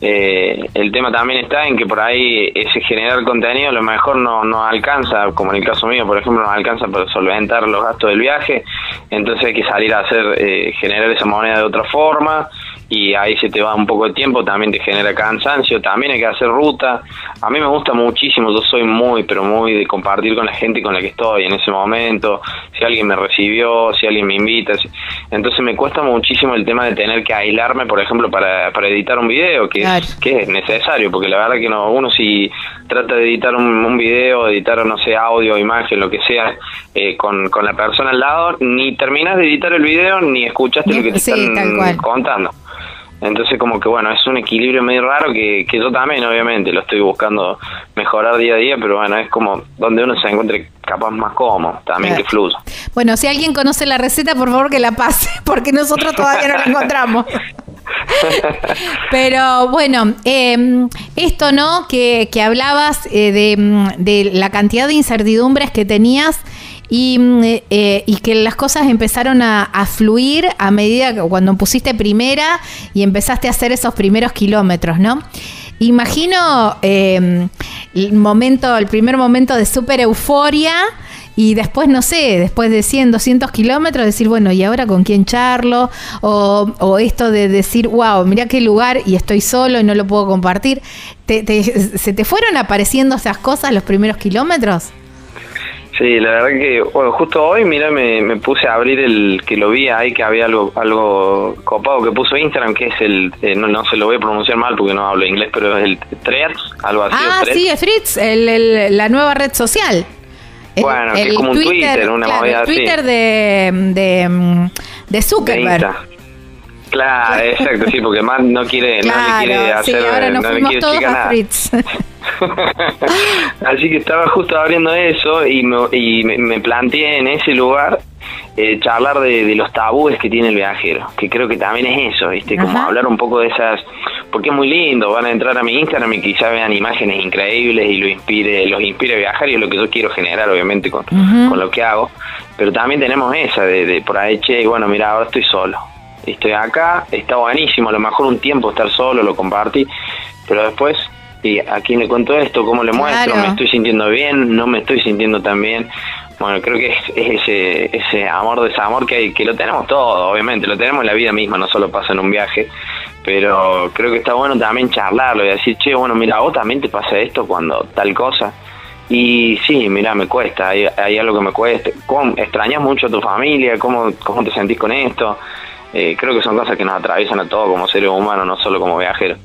Eh, el tema también está en que por ahí ese generar contenido a lo mejor no, no alcanza, como en el caso mío, por ejemplo, no alcanza para solventar los gastos del viaje, entonces hay que salir a hacer, eh, generar esa moneda de otra forma y ahí se te va un poco de tiempo, también te genera cansancio, también hay que hacer ruta. A mí me gusta muchísimo, yo soy muy, pero muy de compartir con la gente con la que estoy en ese momento, si alguien me recibió, si alguien me invita. Entonces me cuesta muchísimo el tema de tener que aislarme, por ejemplo, para, para editar un video, que, es, que es necesario, porque la verdad que no uno si trata de editar un, un video, editar, no sé, audio, imagen, lo que sea, eh, con, con la persona al lado, ni terminas de editar el video, ni escuchaste lo que te están contando. Entonces como que bueno, es un equilibrio medio raro que, que yo también obviamente lo estoy buscando mejorar día a día, pero bueno, es como donde uno se encuentre capaz más cómodo, también que fluya. Bueno, si alguien conoce la receta, por favor que la pase, porque nosotros todavía no la encontramos. Pero bueno, em, esto, ¿no? Que, que hablabas eh, de, mm, de la cantidad de incertidumbres que tenías y, mm, eh, y que las cosas empezaron a, fluir a medida que cuando pusiste primera y empezaste a hacer esos primeros kilómetros, ¿no? Imagino em, el momento, el primer momento de súper euforia y después, no sé, después de 100, 200 kilómetros, decir, bueno, ¿y ahora con quién charlo? O, o esto de decir, wow, mira qué lugar y estoy solo y no lo puedo compartir. ¿Te, te- se te fueron apareciendo esas cosas los primeros kilómetros? Sí, la verdad que, bueno, justo hoy, mira, me, me puse a abrir el que lo vi ahí, que había algo algo copado que puso Instagram, que es el, eh, no, no se lo voy a pronunciar mal porque no hablo inglés, pero es el Threads, algo así. Ah, Threads. sí, es Fritz, el- el- la nueva red social. El- Bueno, que es como un Twitter, una claro, movida así. Twitter de, de, mm, de de Zuckerberg. Insta. Claro, exacto, sí, porque más no quiere, no le quiere sí, hacer, ahora nos no le quiere todos a nada. Fritz. Así que estaba justo abriendo eso y me, y me, me planteé en ese lugar eh, charlar de, de los tabúes que tiene el viajero, que creo que también es eso, ¿viste? Como Ajá. hablar un poco de esas, porque es muy lindo, van a entrar a mi Instagram y quizá vean imágenes increíbles y lo inspire, los inspire a viajar y es lo que yo quiero generar, obviamente, con lo que hago, pero también tenemos esa de, de por ahí, che, bueno, mira, ahora estoy solo, estoy acá, está buenísimo, a lo mejor un tiempo estar solo, lo compartí, pero después, ¿y a quién le cuento esto? ¿Cómo le muestro? Claro. ¿Me estoy sintiendo bien? ¿No me estoy sintiendo tan bien? Bueno, creo que es, es ese, ese amor, desamor que, hay, que lo tenemos todo, obviamente, lo tenemos en la vida misma, no solo pasa en un viaje, pero creo que está bueno también charlarlo y decir, che, bueno, mira, vos también te pasa esto cuando tal cosa. Y sí, mira, me cuesta, hay, hay algo que me cuesta. ¿Cómo, ¿Extrañas mucho a tu familia? ¿Cómo, cómo te sentís con esto? Eh, creo que son cosas que nos atraviesan a todos como seres humanos, no solo como viajeros.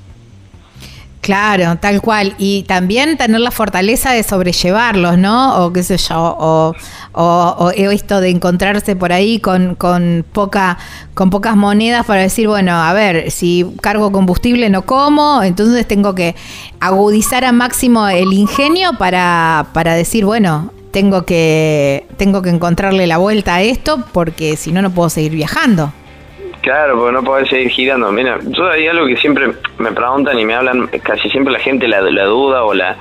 Claro, tal cual. Y también tener la fortaleza de sobrellevarlos, ¿no? O qué sé yo, o, o- o esto de encontrarse por ahí con, con, poca, con pocas monedas para decir, bueno, a ver, si cargo combustible no como, entonces tengo que agudizar a máximo el ingenio para, para decir, bueno, tengo que, tengo que encontrarle la vuelta a esto porque si no, no puedo seguir viajando. Claro, porque no podés seguir girando. Mira, yo hay algo que siempre me preguntan y me hablan, casi siempre la gente la, la duda o la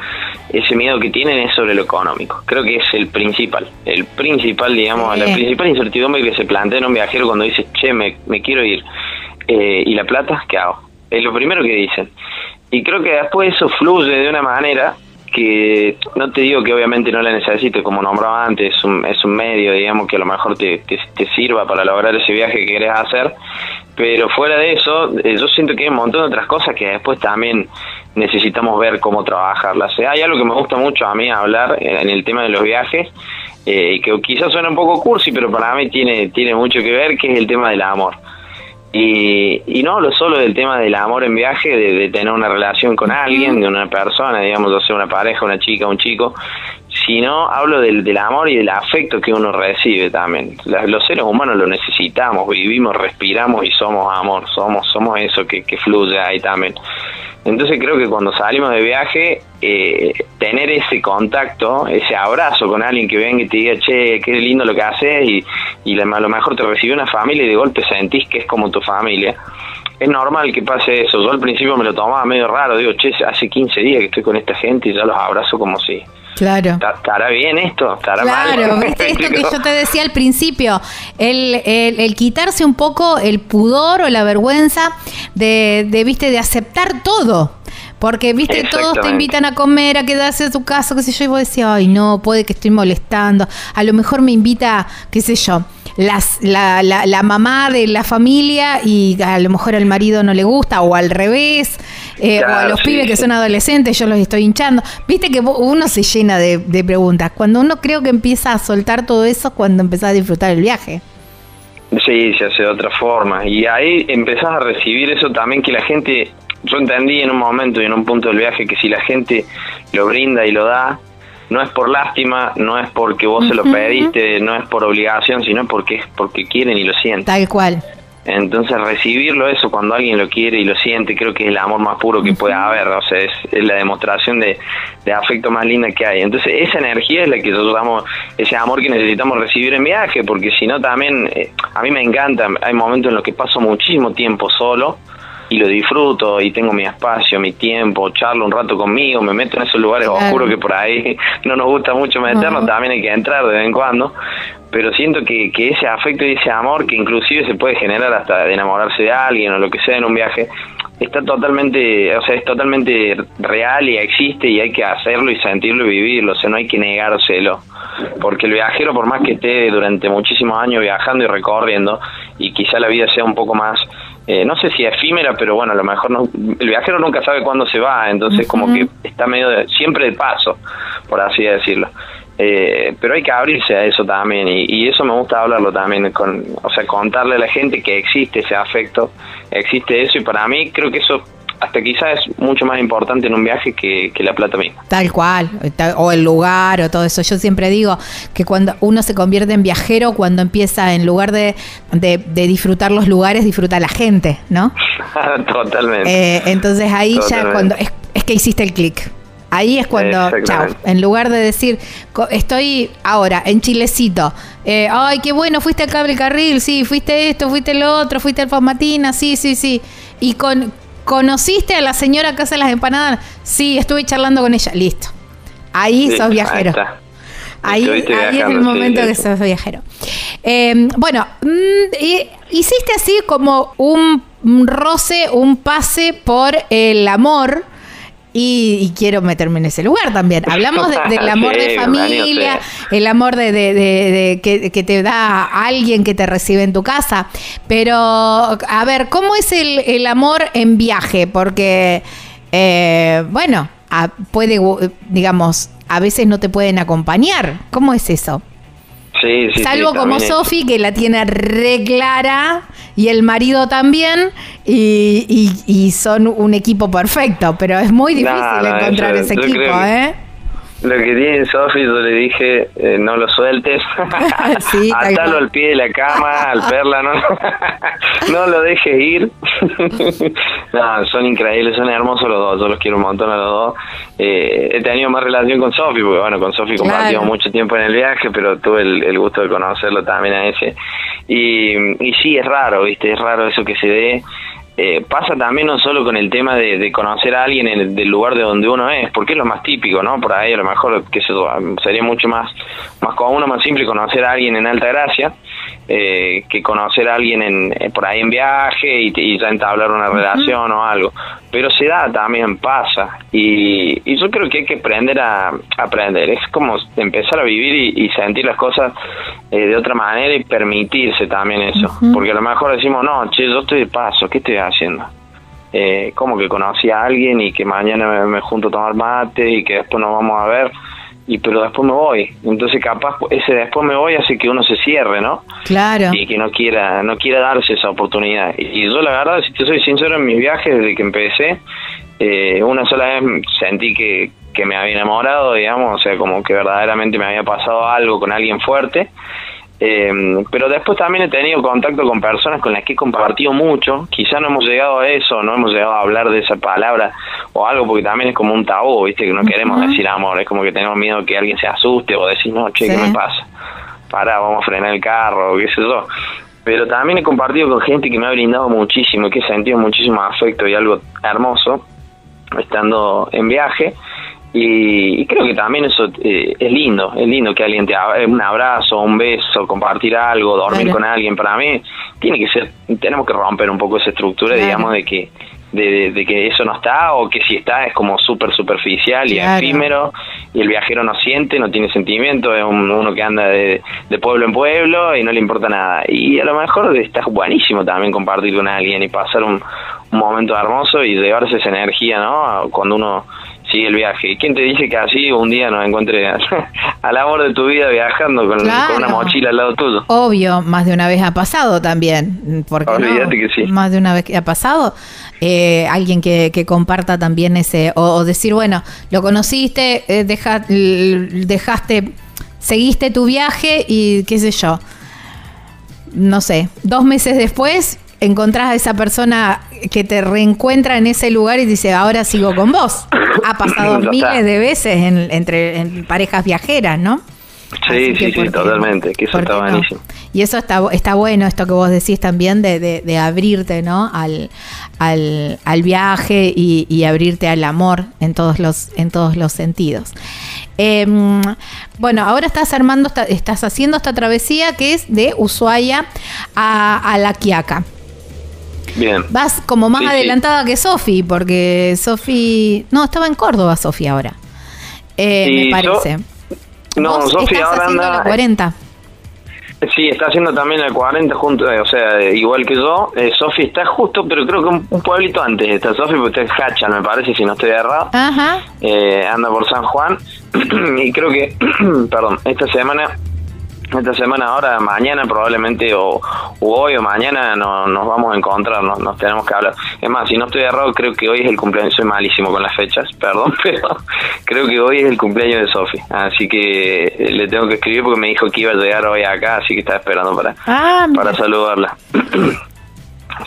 ese miedo que tienen es sobre lo económico. Creo que es el principal. El principal, digamos, Sí. la principal incertidumbre que se plantea en un viajero cuando dice, che, me, me quiero ir. Eh, ¿Y la plata? ¿Qué hago? Es lo primero que dicen. Y creo que después eso fluye de una manera que no te digo que obviamente no la necesites, como nombraba antes, es un, es un medio, digamos, que a lo mejor te, te, sirva para lograr ese viaje que querés hacer, pero fuera de eso, eh, yo siento que hay un montón de otras cosas que después también necesitamos ver cómo trabajarlas. Eh, Hay algo que me gusta mucho a mí hablar en el tema de los viajes, eh, que quizás suena un poco cursi, pero para mí tiene, tiene mucho que ver, que es el tema del amor. Y, y no hablo solo del tema del amor en viaje, de, de tener una relación con alguien, de una persona, digamos, o sea, una pareja, una chica, un chico, sino hablo del, del amor y del afecto que uno recibe también. La- los seres humanos lo necesitamos, vivimos, respiramos y somos amor, somos, somos eso que, que fluye ahí también. Entonces creo que cuando salimos de viaje, eh, tener ese contacto, ese abrazo con alguien que venga y te diga, che, qué lindo lo que haces y, y a lo mejor te recibe una familia y de golpe sentís que es como tu familia. Es normal que pase eso. Yo al principio me lo tomaba medio raro. Digo, che, hace 15 días que estoy con esta gente y ya los abrazo como si... Claro. "¿Está- ¿Estará bien esto? ¿Estará Claro, mal? viste esto que yo te decía al principio, el, el- el quitarse un poco el pudor o la vergüenza de, de, viste, de aceptar todo. Porque, viste, todos te invitan a comer, a quedarse a tu casa, qué sé yo, y vos decís, ay, no, puede que estoy molestando. A lo mejor me invita, qué sé yo, las, la, la, la mamá de la familia y a lo mejor al marido no le gusta, o al revés, eh, o a los sí, pibes que son adolescentes, yo los estoy hinchando. Viste que uno se llena de, de preguntas. Cuando uno creo que empieza a soltar todo eso, cuando empezás a disfrutar el viaje. Sí, se hace de otra forma. Y ahí empezás a recibir eso también que la gente, yo entendí en un momento y en un punto del viaje que si la gente lo brinda y lo da, no es por lástima, no es porque vos se lo pediste, no es por obligación, sino porque es porque quieren y lo sienten. Tal cual. Entonces recibirlo eso cuando alguien lo quiere y lo siente, creo que es el amor más puro que puede haber, o sea, es, es la demostración de, de afecto más linda que hay. Entonces esa energía es la que nosotros damos, ese amor que necesitamos recibir en viaje, porque si no también, eh, a mí me encanta, hay momentos en los que paso muchísimo tiempo solo, y lo disfruto y tengo mi espacio, mi tiempo, charlo un rato conmigo, me meto en esos lugares oscuros que por ahí no nos gusta mucho meternos, también hay que entrar de vez en cuando, pero siento que, que ese afecto y ese amor que inclusive se puede generar hasta de enamorarse de alguien o lo que sea en un viaje, está totalmente, o sea, es totalmente real y existe y hay que hacerlo y sentirlo y vivirlo, o sea, no hay que negárselo. Porque el viajero, por más que esté durante muchísimos años viajando y recorriendo, y quizá la vida sea un poco más, eh, no sé si efímera, pero bueno, a lo mejor no, el viajero nunca sabe cuándo se va, entonces como que está medio de, siempre de paso, por así decirlo. Eh, pero hay que abrirse a eso también y, y, eso me gusta hablarlo también con o sea contarle a la gente que existe ese afecto existe eso y para mí creo que eso hasta quizás es mucho más importante en un viaje que, la plata misma. Tal cual, o el lugar o todo eso. Yo siempre digo que cuando uno se convierte en viajero, cuando empieza en lugar de, de, disfrutar los lugares, disfruta la gente, ¿no? Totalmente. Eh, entonces ahí ya cuando es, es que hiciste el clic. Ahí es cuando, chao, en lugar de decir, estoy ahora en Chilecito, eh, ay, qué bueno, fuiste al cable carril, sí, fuiste esto, fuiste lo otro, fuiste al Famatina, sí, sí, sí. Y con, ¿conociste a la señora que hace las empanadas? Sí, estuve charlando con ella, listo. Ahí sos viajero. Ahí, ahí, es el momento que sos viajero. Em, bueno, mm, hiciste así como un roce, un pase por el amor y, quiero meterme en ese lugar también. Hablamos del amor de familia, el amor de, que, te da alguien que te recibe en tu casa. Pero, a ver, ¿cómo es el, amor en viaje? Porque, eh, bueno, puede, digamos, a veces no te pueden acompañar. ¿Cómo es eso? Salvo como Sofi, que la tiene re clara, y el marido también, y, son un equipo perfecto, pero es muy difícil encontrar ese equipo, ¿eh? Lo que tiene Sofi, yo le dije, eh, no lo sueltes, atalo al pie de la cama, al perla, no, no lo dejes ir. no, son increíbles, son hermosos los dos, yo los quiero un montón a los dos. Eh, he tenido más relación con Sofi, porque bueno, con Sofi compartimos mucho tiempo en el viaje, pero tuve el, gusto de conocerlo también a ese. Y, y sí, es raro, ¿viste? Es raro eso que se dé. Eh, pasa también no solo con el tema de, conocer a alguien en el, del lugar de donde uno es, porque es lo más típico, ¿no? Por ahí a lo mejor que sería mucho más, más común más simple conocer a alguien en Alta Gracia, eh, que conocer a alguien en, eh, por ahí en viaje y, y ya entablar una relación o algo. Pero se da también, pasa. Y, yo creo que hay que aprender a, aprender. Es como empezar a vivir y, sentir las cosas eh, de otra manera y permitirse también eso. Porque a lo mejor decimos, no, che, yo estoy de paso, ¿qué estoy haciendo? Eh, como que conocí a alguien y que mañana me, me junto a tomar mate y que después nos vamos a ver y pero después me voy. Entonces capaz ese después me voy hace que uno se cierre, ¿no? Claro. Y que no quiera no quiera darse esa oportunidad. Y, yo la verdad, si te soy sincero, en mis viajes desde que empecé, eh, una sola vez sentí que, que me había enamorado, digamos, o sea, como que verdaderamente me había pasado algo con alguien fuerte eh, pero después también he tenido contacto con personas con las que he compartido mucho. Quizá no hemos llegado a eso, no hemos llegado a hablar de esa palabra o algo, porque también es como un tabú, ¿viste? Que no queremos decir amor, es como que tenemos miedo que alguien se asuste o decir, no, che, ¿qué me pasa? Para, vamos a frenar el carro, o qué sé yo. Pero también he compartido con gente que me ha brindado muchísimo, que he sentido muchísimo afecto y algo hermoso estando en viaje y, creo que también eso eh, es lindo, es lindo que alguien te un abrazo, un beso, compartir algo, dormir con alguien. Para mí tiene que ser, tenemos que romper un poco esa estructura, digamos, de que de, que eso no está o que si está es como súper superficial y efímero y el viajero no siente, no tiene sentimiento, es uno que anda de, pueblo en pueblo y no le importa nada. Y a lo mejor está buenísimo también compartir con alguien y pasar un, un momento hermoso y llevarse esa energía, ¿no? Cuando uno sigue el viaje. ¿Y quién te dice que así un día nos encuentre al amor de tu vida viajando con, una mochila al lado tuyo? Obvio, más de una vez ha pasado también. Porque Olvídate que sí. Más de una vez que ha pasado. Eh, alguien que, comparta también ese, o, decir, bueno, lo conociste, eh, dejaste, seguiste tu viaje y qué sé yo, no sé, dos meses después encontrás a esa persona que te reencuentra en ese lugar y dice, ahora sigo con vos. Ha pasado miles de veces en, entre parejas viajeras, ¿no? Sí, sí, sí, totalmente, que eso está buenísimo. Y eso está, está bueno, esto que vos decís también, de, de, abrirte ¿no? al, al, al viaje y, y, abrirte al amor en todos los, en todos los sentidos. Em, bueno, ahora estás armando, estás haciendo esta travesía que es de Ushuaia a, La Quiaca. Bien. Vas como más adelantada que Sofi, porque Sofi. No, estaba en Córdoba, Sofi, ahora. Eh, me parece. no, Sofi ahora anda. La 40. Sí, está haciendo también el 40 junto, eh, o sea, igual que yo. Eh, Sofi está justo, pero creo que un, pueblito antes está Sofi, porque está en Hachan, me parece, si no estoy errado. Ajá. Eh, anda por San Juan. y creo que, perdón, esta semana esta semana ahora, mañana probablemente, o, hoy o mañana no, nos vamos a encontrar, no, nos tenemos que hablar. Es más, si no estoy errado, creo que hoy es el cumpleaños, soy malísimo con las fechas, perdón, pero creo que hoy es el cumpleaños de Sofi, así que eh, le tengo que escribir porque me dijo que iba a llegar hoy acá, así que estaba esperando para, ah, para saludarla.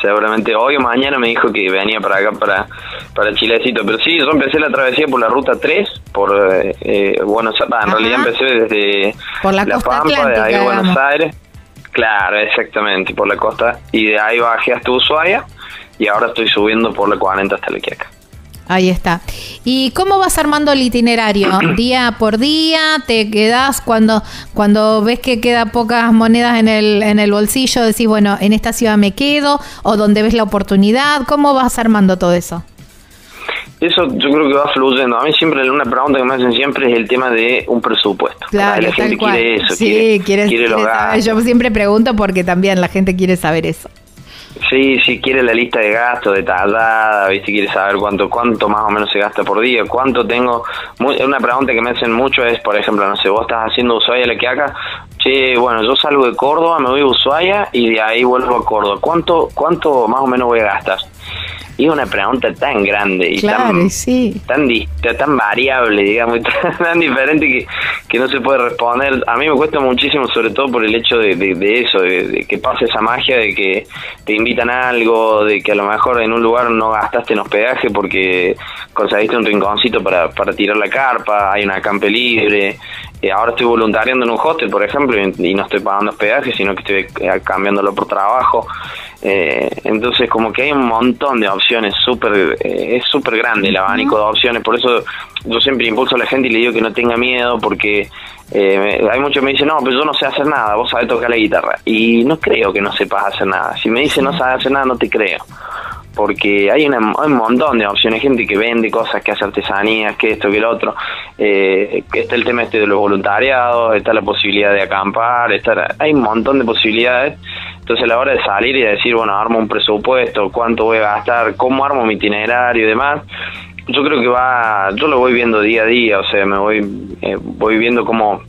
seguramente hoy o mañana me dijo que venía para acá, para, para Chilecito. Pero sí, yo empecé la travesía por la ruta 3, por eh, Buenos Aires. En realidad empecé desde la, Pampa, de ahí a Buenos Aires. Claro, exactamente, por la costa. Y de ahí bajé hasta Ushuaia y ahora estoy subiendo por la 40 hasta la Quiaca. Ahí está. ¿Y cómo vas armando el itinerario? ¿Día por día? ¿Te quedas cuando, cuando ves que queda pocas monedas en el, en el bolsillo? Decís, bueno, en esta ciudad me quedo, o donde ves la oportunidad. ¿Cómo vas armando todo eso? Eso yo creo que va fluyendo. A mí siempre una pregunta que me hacen siempre es el tema de un presupuesto. Claro, la gente quiere eso, sí, quiere, quiere, Yo siempre pregunto porque también la gente quiere saber eso. Sí, sí, quiere la lista de gastos detallada, ¿viste? quiere saber cuánto cuánto más o menos se gasta por día, cuánto tengo. una pregunta que me hacen mucho es, por ejemplo, no sé, vos estás haciendo Ushuaia la que acá, che, bueno, yo salgo de Córdoba, me voy a Ushuaia y de ahí vuelvo a Córdoba. ¿Cuánto, cuánto más o menos voy a gastar? Y es una pregunta tan grande y tan, sí. tan, tan variable, digamos, tan, diferente que, que no se puede responder. A mí me cuesta muchísimo, sobre todo por el hecho de, de, eso, de, que pase esa magia de que te invitan a algo, de que a lo mejor en un lugar no gastaste en hospedaje porque conseguiste un rinconcito para, para tirar la carpa, hay una campe libre. Eh, ahora estoy voluntariando en un hostel, por ejemplo, y, no estoy pagando hospedaje, sino que estoy eh, cambiándolo por trabajo. Eh, entonces, como que hay un montón de opciones, súper eh, es súper grande el abanico de opciones, por eso yo siempre impulso a la gente y le digo que no tenga miedo, porque eh, hay muchos que me dicen, no, pero yo no sé hacer nada, vos sabés tocar la guitarra. Y no creo que no sepas hacer nada. Si me dicen no sabes hacer nada, no te creo. Porque hay, una, un montón de opciones, gente que vende cosas, que hace artesanías, que esto, que el otro. Eh, está el tema este de los voluntariados, está la posibilidad de acampar, está, hay un montón de posibilidades entonces a la hora de salir y decir, bueno, armo un presupuesto, cuánto voy a gastar, cómo armo mi itinerario y demás, yo creo que va, yo lo voy viendo día a día, o sea, me voy, eh, voy viendo cómo,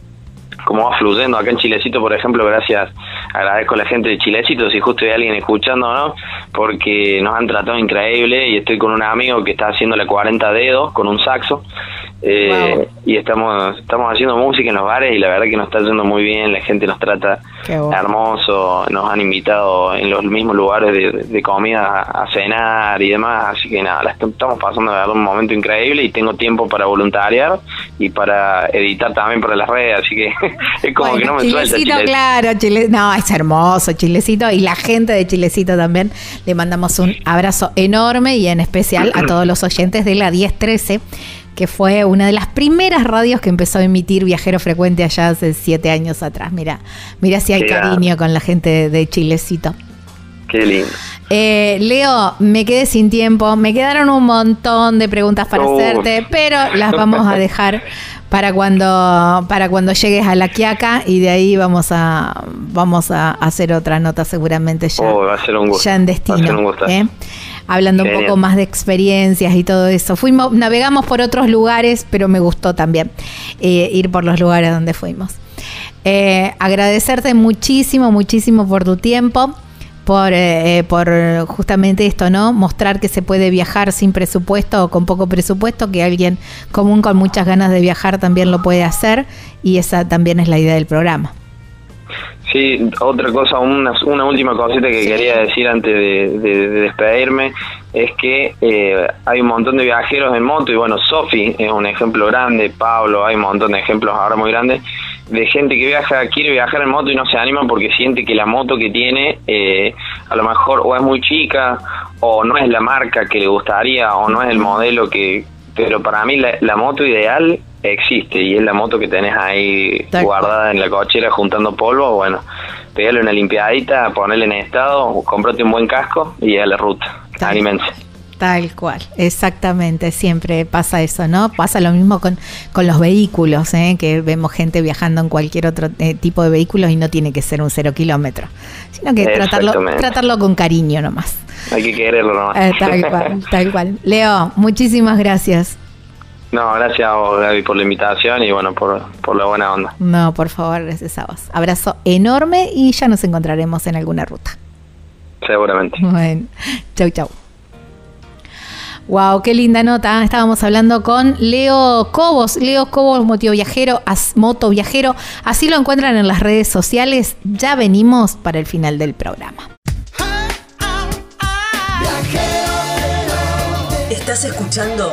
cómo va fluyendo. Acá en Chilecito, por ejemplo, gracias, agradezco a la gente de Chilecito, si justo hay alguien escuchando, ¿no? Porque nos han tratado increíble y estoy con un amigo que está haciéndole 40 dedos con un saxo eh, y estamos estamos haciendo música en los bares y la verdad que nos está yendo muy bien, la gente nos trata hermoso, nos han invitado en los mismos lugares de, comida a, cenar y demás, así que nada, estamos pasando a un momento increíble y tengo tiempo para voluntariar y para editar también para las redes, así que es como que no me Chilecito, suelta. claro, Chile, no, es hermoso Chilecito y la gente de Chilecito también le mandamos un abrazo enorme y en especial a todos los oyentes de la 1013 que fue una de las primeras radios que empezó a emitir Viajero Frecuente allá hace siete años atrás. Mira, mira si hay cariño con la gente de Chilecito. Qué lindo. Eh, Leo, me quedé sin tiempo, me quedaron un montón de preguntas para hacerte, pero las vamos a dejar para cuando para cuando llegues a la Quiaca y de ahí vamos a vamos a hacer otra nota seguramente ya, oh, va a ser un gusto. ya en destino. ¿eh? Hablando un poco más de experiencias y todo eso. Fuimos, navegamos por otros lugares, pero me gustó también eh, ir por los lugares donde fuimos. Eh, agradecerte muchísimo, muchísimo por tu tiempo. Por, eh, por justamente esto, ¿no? Mostrar que se puede viajar sin presupuesto o con poco presupuesto, que alguien común con muchas ganas de viajar también lo puede hacer y esa también es la idea del programa. Sí, otra cosa, una, una última cosita que quería decir antes de, despedirme es que eh, hay un montón de viajeros en moto y bueno, Sofi es un ejemplo grande, Pablo, hay un montón de ejemplos ahora muy grandes de gente que viaja, quiere viajar en moto y no se anima porque siente que la moto que tiene eh, a lo mejor o es muy chica o no es la marca que le gustaría o no es el modelo que... Pero para mí la, moto ideal existe y es la moto que tenés ahí guardada en la cochera juntando polvo, bueno, pegale una limpiadita, ponerle en estado, comprate un buen casco y a la ruta. Anímense. Tal cual, exactamente, siempre pasa eso, ¿no? Pasa lo mismo con, con los vehículos, ¿eh? que vemos gente viajando en cualquier otro eh, tipo de vehículos y no tiene que ser un cero kilómetro, sino que tratarlo, tratarlo con cariño nomás. Hay que quererlo nomás. Eh, tal cual, tal cual. Leo, muchísimas gracias. No, gracias a vos, Gaby, por la invitación y bueno, por, por la buena onda. No, por favor, gracias a vos. Abrazo enorme y ya nos encontraremos en alguna ruta. Seguramente. Bueno, chau, chau. Wow, qué linda nota. Estábamos hablando con Leo Cobos. Leo Cobos, moto viajero, moto viajero. Así lo encuentran en las redes sociales. Ya venimos para el final del programa. Estás escuchando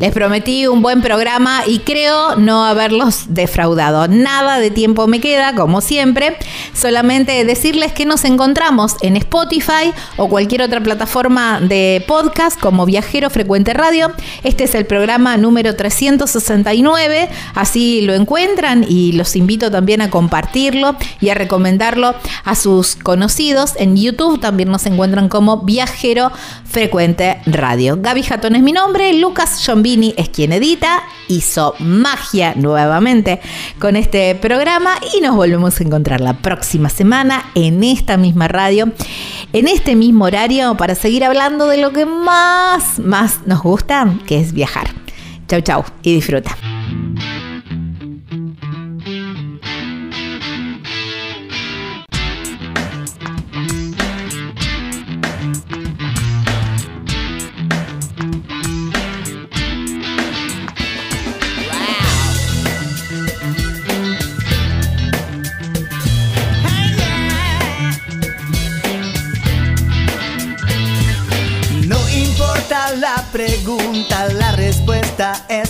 Les prometí un buen programa y creo no haberlos defraudado. Nada de tiempo me queda, como siempre. Solamente decirles que nos encontramos en Spotify o cualquier otra plataforma de podcast como Viajero Frecuente Radio. Este es el programa número 369. Así lo encuentran y los invito también a compartirlo y a recomendarlo a sus conocidos. En YouTube también nos encuentran como Viajero Frecuente Radio. Gaby Jatón es mi nombre. Lucas John Vini es quien edita, hizo magia nuevamente con este programa y nos volvemos a encontrar la próxima semana en esta misma radio, en este mismo horario para seguir hablando de lo que más, más nos gusta, que es viajar. Chau, chau y disfruta.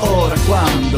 Ahora, ¿cuándo? ¿Cuándo?